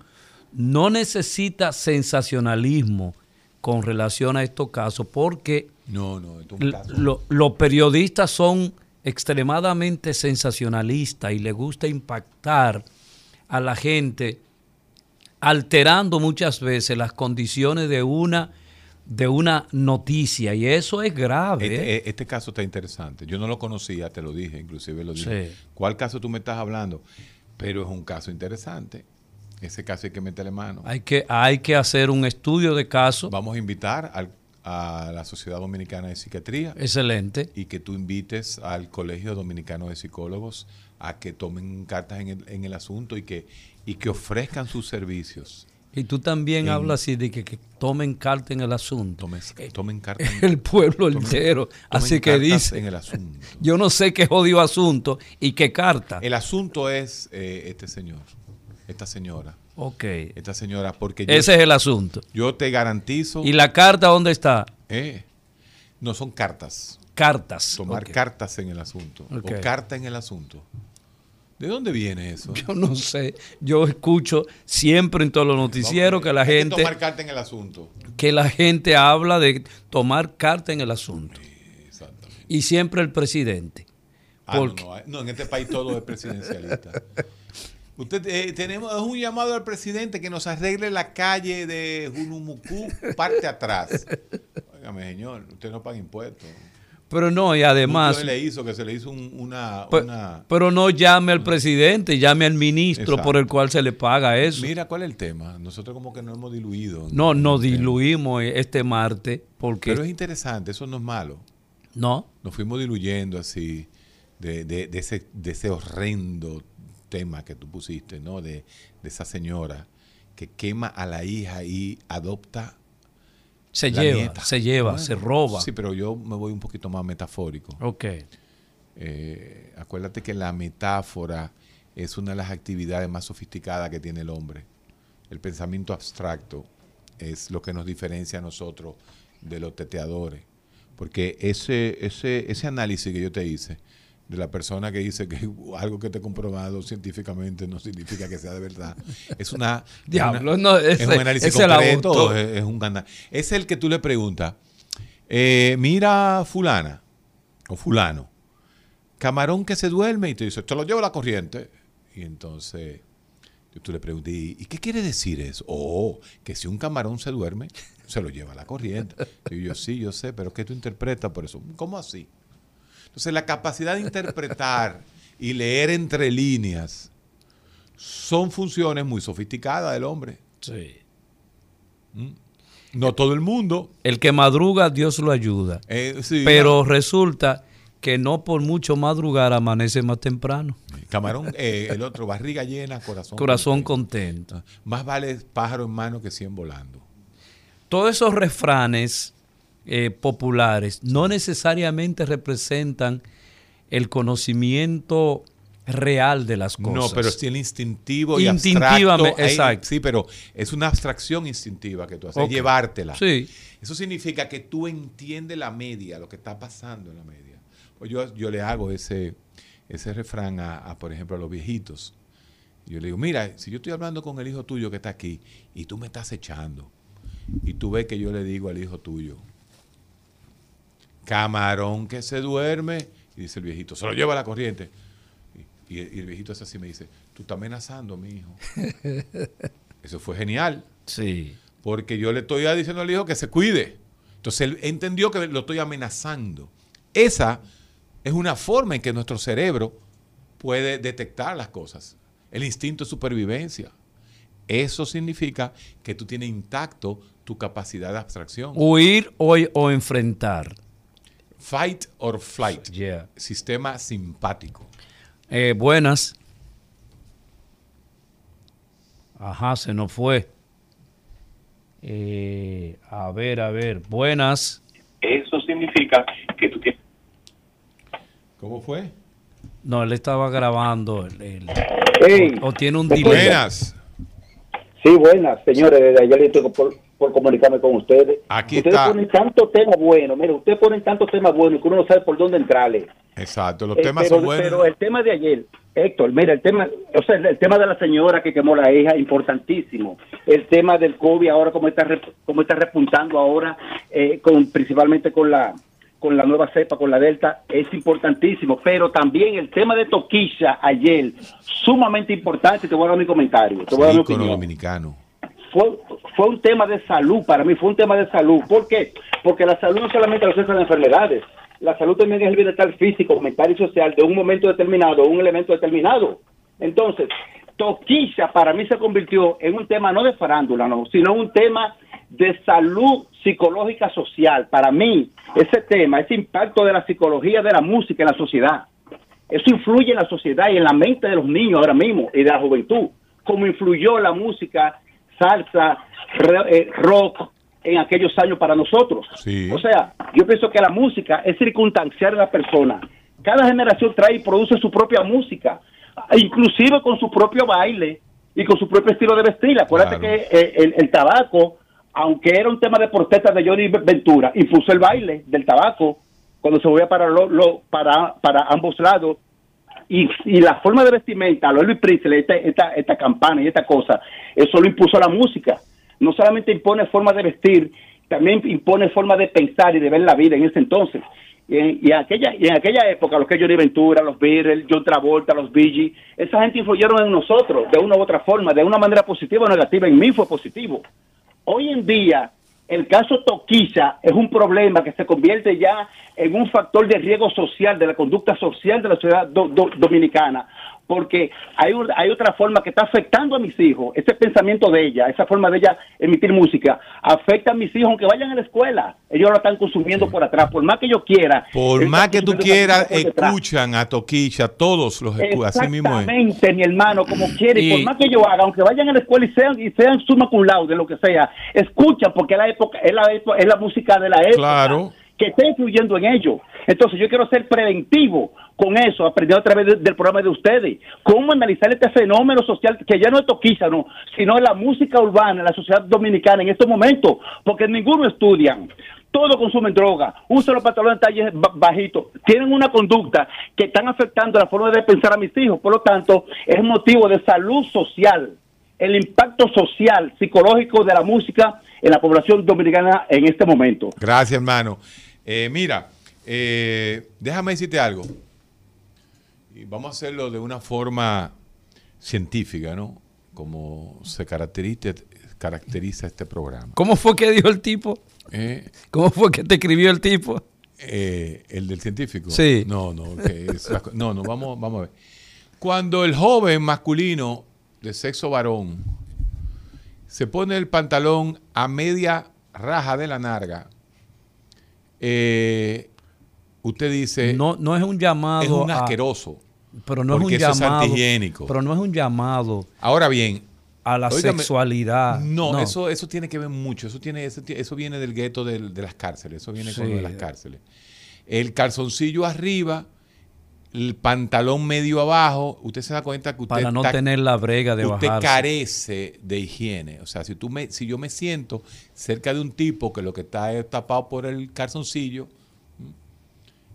no necesita sensacionalismo con relación a estos casos, porque No, no, esto es un L- caso. lo- los periodistas son extremadamente sensacionalistas y les gusta impactar a la gente alterando muchas veces las condiciones de una de una noticia y eso es grave. Este, eh, este caso está interesante. Yo no lo conocía, te lo dije, inclusive lo dije. Sí. ¿Cuál caso tú me estás hablando? Pero es un caso interesante. Ese caso hay que meterle mano. Hay que hay que hacer un estudio de caso Vamos a invitar al- a la Sociedad Dominicana de Psiquiatría excelente. y que tú invites al Colegio Dominicano de Psicólogos a que tomen cartas en el, en el asunto y que, y que ofrezcan sus servicios. Y tú también En- hablas así de que, que tomen carta en el asunto. Tomen, tomen cartas en, El pueblo tomen- entero. tomen Así que dice. en el asunto. Yo no sé qué jodido asunto y qué carta. El asunto es eh, este señor, esta señora, Ok. esta señora, porque yo, Ese es el asunto. yo te garantizo, ¿Y la carta dónde está? eh, no son cartas, Cartas. tomar cartas en el asunto, Ok. o carta en el asunto. ¿De dónde viene eso? Yo no sé. Yo escucho siempre en todos los noticieros que la Hay que gente tomar carta en el asunto. que la gente habla de tomar carta en el asunto. Exactamente. Y siempre el presidente. Ah, no, no, no, en este país todo es presidencialista. Usted eh, tenemos es un llamado al presidente que nos arregle la calle de Junumucú parte atrás. Óigame, señor, usted no paga impuestos. Pero no, y además, le hizo que se le hizo un- una, pe- una- pero no llame al presidente, llame al ministro Exacto. por el cual se le paga eso. Mira cuál es el tema. Nosotros como que no hemos diluido. No, nos tema. diluimos este martes porque Pero es interesante, eso no es malo. no, Nos fuimos diluyendo así de, de- de ese, de ese horrendo tema que tú pusiste, ¿no? De, de esa señora que quema a la hija y adopta se la lleva, nieta. se lleva, Bueno, se roba. Sí, pero yo me voy un poquito más metafórico. Ok. Eh, acuérdate que la metáfora es una de las actividades más sofisticadas que tiene el hombre. El pensamiento abstracto es lo que nos diferencia a nosotros de los teteadores. Porque ese, ese, ese análisis que yo te hice de la persona que dice que algo que esté comprobado científicamente no significa que sea de verdad, es una... Diablo, una- no, es ese- un análisis gustó. es, es un gana- Es el que tú le preguntas, eh, mira fulana o fulano, camarón que se duerme y te dice, te lo llevo a la corriente. Y entonces tú le preguntas, ¿y y qué quiere decir eso? Oh, que si un camarón se duerme, se lo lleva a la corriente. Y yo, sí, yo sé, pero ¿qué tú interpretas por eso? ¿Cómo así? Entonces la capacidad de interpretar y leer entre líneas son funciones muy sofisticadas del hombre. Sí. No todo el mundo. El que madruga, Dios lo ayuda. eh, sí, Pero resulta que no por mucho madrugar amanece más temprano. Camarón, eh, el otro, barriga llena, corazón. Corazón contento. contento. Más vale pájaro en mano que cien volando. Todos esos refranes eh, populares no necesariamente representan el conocimiento real de las cosas. No, pero sí el instintivo y Instintivamente, abstracto. Exacto. sí, pero es una abstracción instintiva que tú haces, Ok. llevártela. Sí. Eso significa que tú entiendes la media, lo que está pasando en la media. Pues yo, yo le hago ese, ese refrán a, a, por ejemplo, a los viejitos. Yo le digo, mira, si yo estoy hablando con el hijo tuyo que está aquí y tú me estás echando, y tú ves que yo le digo al hijo tuyo, camarón que se duerme, y dice el viejito, se lo lleva a la corriente. Y, y el- y el viejito es así me dice, tú estás amenazando a mi hijo. Eso fue genial. Sí. Porque yo le estoy diciendo al hijo que se cuide. Entonces él entendió que lo estoy amenazando. Esa es una forma en que nuestro cerebro puede detectar las cosas. El instinto de supervivencia. Eso significa que tú tienes intacto tu capacidad de abstracción. Huir o, o enfrentar. Fight or flight. Yeah. Sistema simpático. Eh, buenas. Ajá, se nos fue. Eh, a ver, a ver. Buenas. Eso significa que tú tienes ¿Cómo fue? No, él estaba grabando. el- el- Hey, o, o tiene un ¿me delay. Buenas. sí, buenas, señores. Desde ayer estoy por, por comunicarme con ustedes. Aquí ustedes está. ponen tantos temas buenos. Mire, ustedes ponen tantos temas buenos que uno no sabe por dónde entrarle. Exacto. Los Eh, temas pero, son buenos. pero el tema de ayer, Héctor, mira, el tema, o sea, el tema de la señora que quemó la hija, importantísimo. El tema del COVID ahora, como está, cómo está repuntando ahora, eh, con, principalmente con la con la nueva cepa, con la Delta, es importantísimo. Pero también el tema de Toquilla ayer, sumamente importante. Te voy a dar mi comentario. Te voy a dar mi opinión dominicano. Fue, fue un tema de salud, para mí fue un tema de salud. ¿Por qué? Porque la salud no solamente los de enfermedades, la salud también es el bienestar físico, mental y social de un momento determinado, un elemento determinado. Entonces, Toquilla para mí se convirtió en un tema no de farándula, no, sino un tema de salud psicológica social. Para mí, ese tema, ese impacto de la psicología de la música en la sociedad, eso influye en la sociedad y en la mente de los niños ahora mismo y de la juventud, como influyó la música, salsa, eh, rock en aquellos años para nosotros. Sí. O sea, yo pienso que la música es circunstanciar a la persona. Cada generación trae y produce su propia música, inclusive con su propio baile y con su propio estilo de vestir. Acuérdate Claro. que eh, el, el tabaco, aunque era un tema de protesta de Johnny Ventura, impuso el baile del tabaco cuando se movía para, lo, lo- para, para ambos lados. Y, y la forma de vestimenta, lo Elvis Presley, esta, esta, campana y esta cosa, eso lo impuso la música. No solamente impone forma de vestir también impone forma de pensar y de ver la vida en ese entonces. Y en, y en aquella, y en aquella época, los que Johnny Ventura, los Beatles, John Travolta, los Gees, esa gente influyeron en nosotros de una u otra forma, de una manera positiva o negativa. En mí fue positivo. Hoy en día, el caso Toquilla es un problema que se convierte ya en un factor de riesgo social, de la conducta social de la sociedad do- do- dominicana, porque hay, un- hay otra forma que está afectando a mis hijos, ese pensamiento de ella, esa forma de ella emitir música, afecta a mis hijos aunque vayan a la escuela, ellos lo están consumiendo por atrás, por más que yo quiera. Por más que tú quieras, escuchan a Toquicha, todos los escuchan, así mismo es. Exactamente, mi hermano, como quiere, y por más que yo haga, aunque vayan a la escuela y sean y sean summa cum laude, lo que sea, escuchan porque es la época, es la, época- es la música de la época Claro. Que está influyendo en ellos. Entonces yo quiero ser preventivo con eso, aprendiendo a través de- del programa de ustedes, cómo analizar este fenómeno social que ya no es toquiza, no, sino la música urbana, la sociedad dominicana en estos momentos, porque ninguno estudian. Todos consumen droga, usan los pantalones de talles ba- bajitos, tienen una conducta que están afectando la forma de pensar a mis hijos. Por lo tanto, es motivo de salud social, el impacto social, psicológico de la música en la población dominicana en este momento. Gracias, hermano. Eh, mira, eh, déjame decirte algo. Y vamos a hacerlo de una forma científica, ¿no? Como se caracteriza, caracteriza este programa. ¿Cómo fue que dijo el tipo? Eh, ¿Cómo fue que te escribió el tipo? el del científico. Sí. No, no, co- no, no, vamos, vamos a ver. Cuando el joven masculino de sexo varón se pone el pantalón a media raja de la narga, eh, usted dice, No, no es un llamado. es un a- asqueroso. pero no es un eso es llamado. antihigiénico. Pero no es un llamado Ahora bien, a la sexualidad. no, Eso, eso tiene que ver mucho. Eso, tiene, eso, viene del gueto del- de las cárceles. Eso viene con lo de las cárceles. El calzoncillo arriba, el pantalón medio abajo. Usted se da cuenta que usted, para no está- tener la brega de usted bajarse. carece de higiene. O sea, si, tú me, si yo me siento cerca de un tipo que lo que está es tapado por el calzoncillo, ¿m?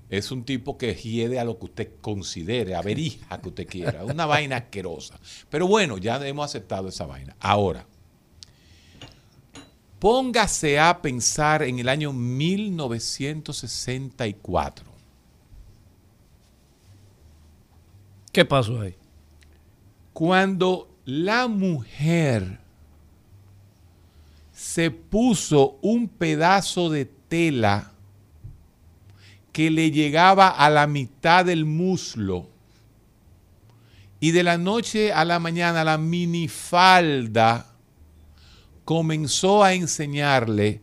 es un tipo que hiede a lo que usted considere, a verija que usted quiera. Una vaina asquerosa. Pero bueno, ya hemos aceptado esa vaina. Ahora, póngase a pensar en el año 1964. ¿Qué pasó ahí? Cuando la mujer se puso un pedazo de tela que le llegaba a la mitad del muslo y de la noche a la mañana la minifalda comenzó a enseñarle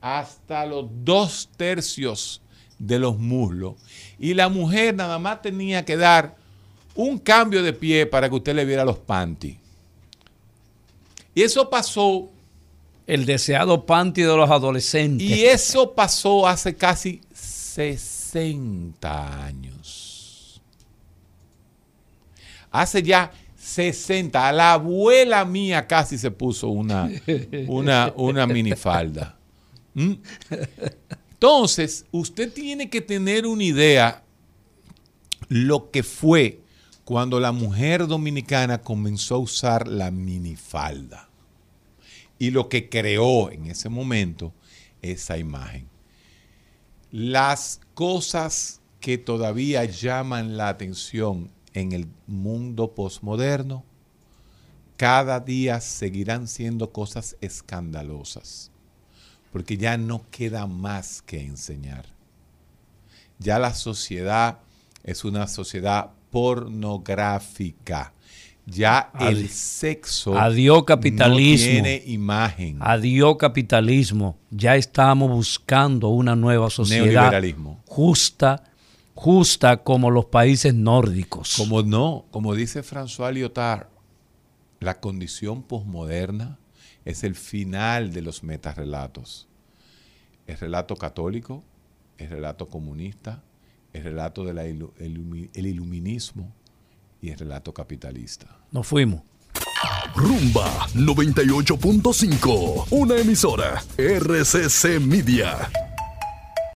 hasta los dos tercios de los muslos y la mujer nada más tenía que dar un cambio de pie para que usted le viera los panties. Y eso pasó, El deseado panty de los adolescentes. y eso pasó hace casi 60 años. Hace ya 60. A la abuela mía casi se puso una, una, una minifalda. ¿Mm? Entonces, usted tiene que tener una idea lo que fue cuando la mujer dominicana comenzó a usar la minifalda y lo que creó en ese momento esa imagen. Las cosas que todavía llaman la atención en el mundo posmoderno, cada día seguirán siendo cosas escandalosas, porque ya no queda más que enseñar. Ya la sociedad es una sociedad pornográfica. Ya el sexo Adiós capitalismo. no tiene imagen. Adiós capitalismo. Ya estamos buscando una nueva sociedad justa, justa como los países nórdicos. Como no, como dice François Lyotard, la condición posmoderna es el final de los metarrelatos. El relato católico, el relato comunista, el relato del iluminismo y el relato capitalista. Nos fuimos. Rumba 98.5, una emisora RCC Media.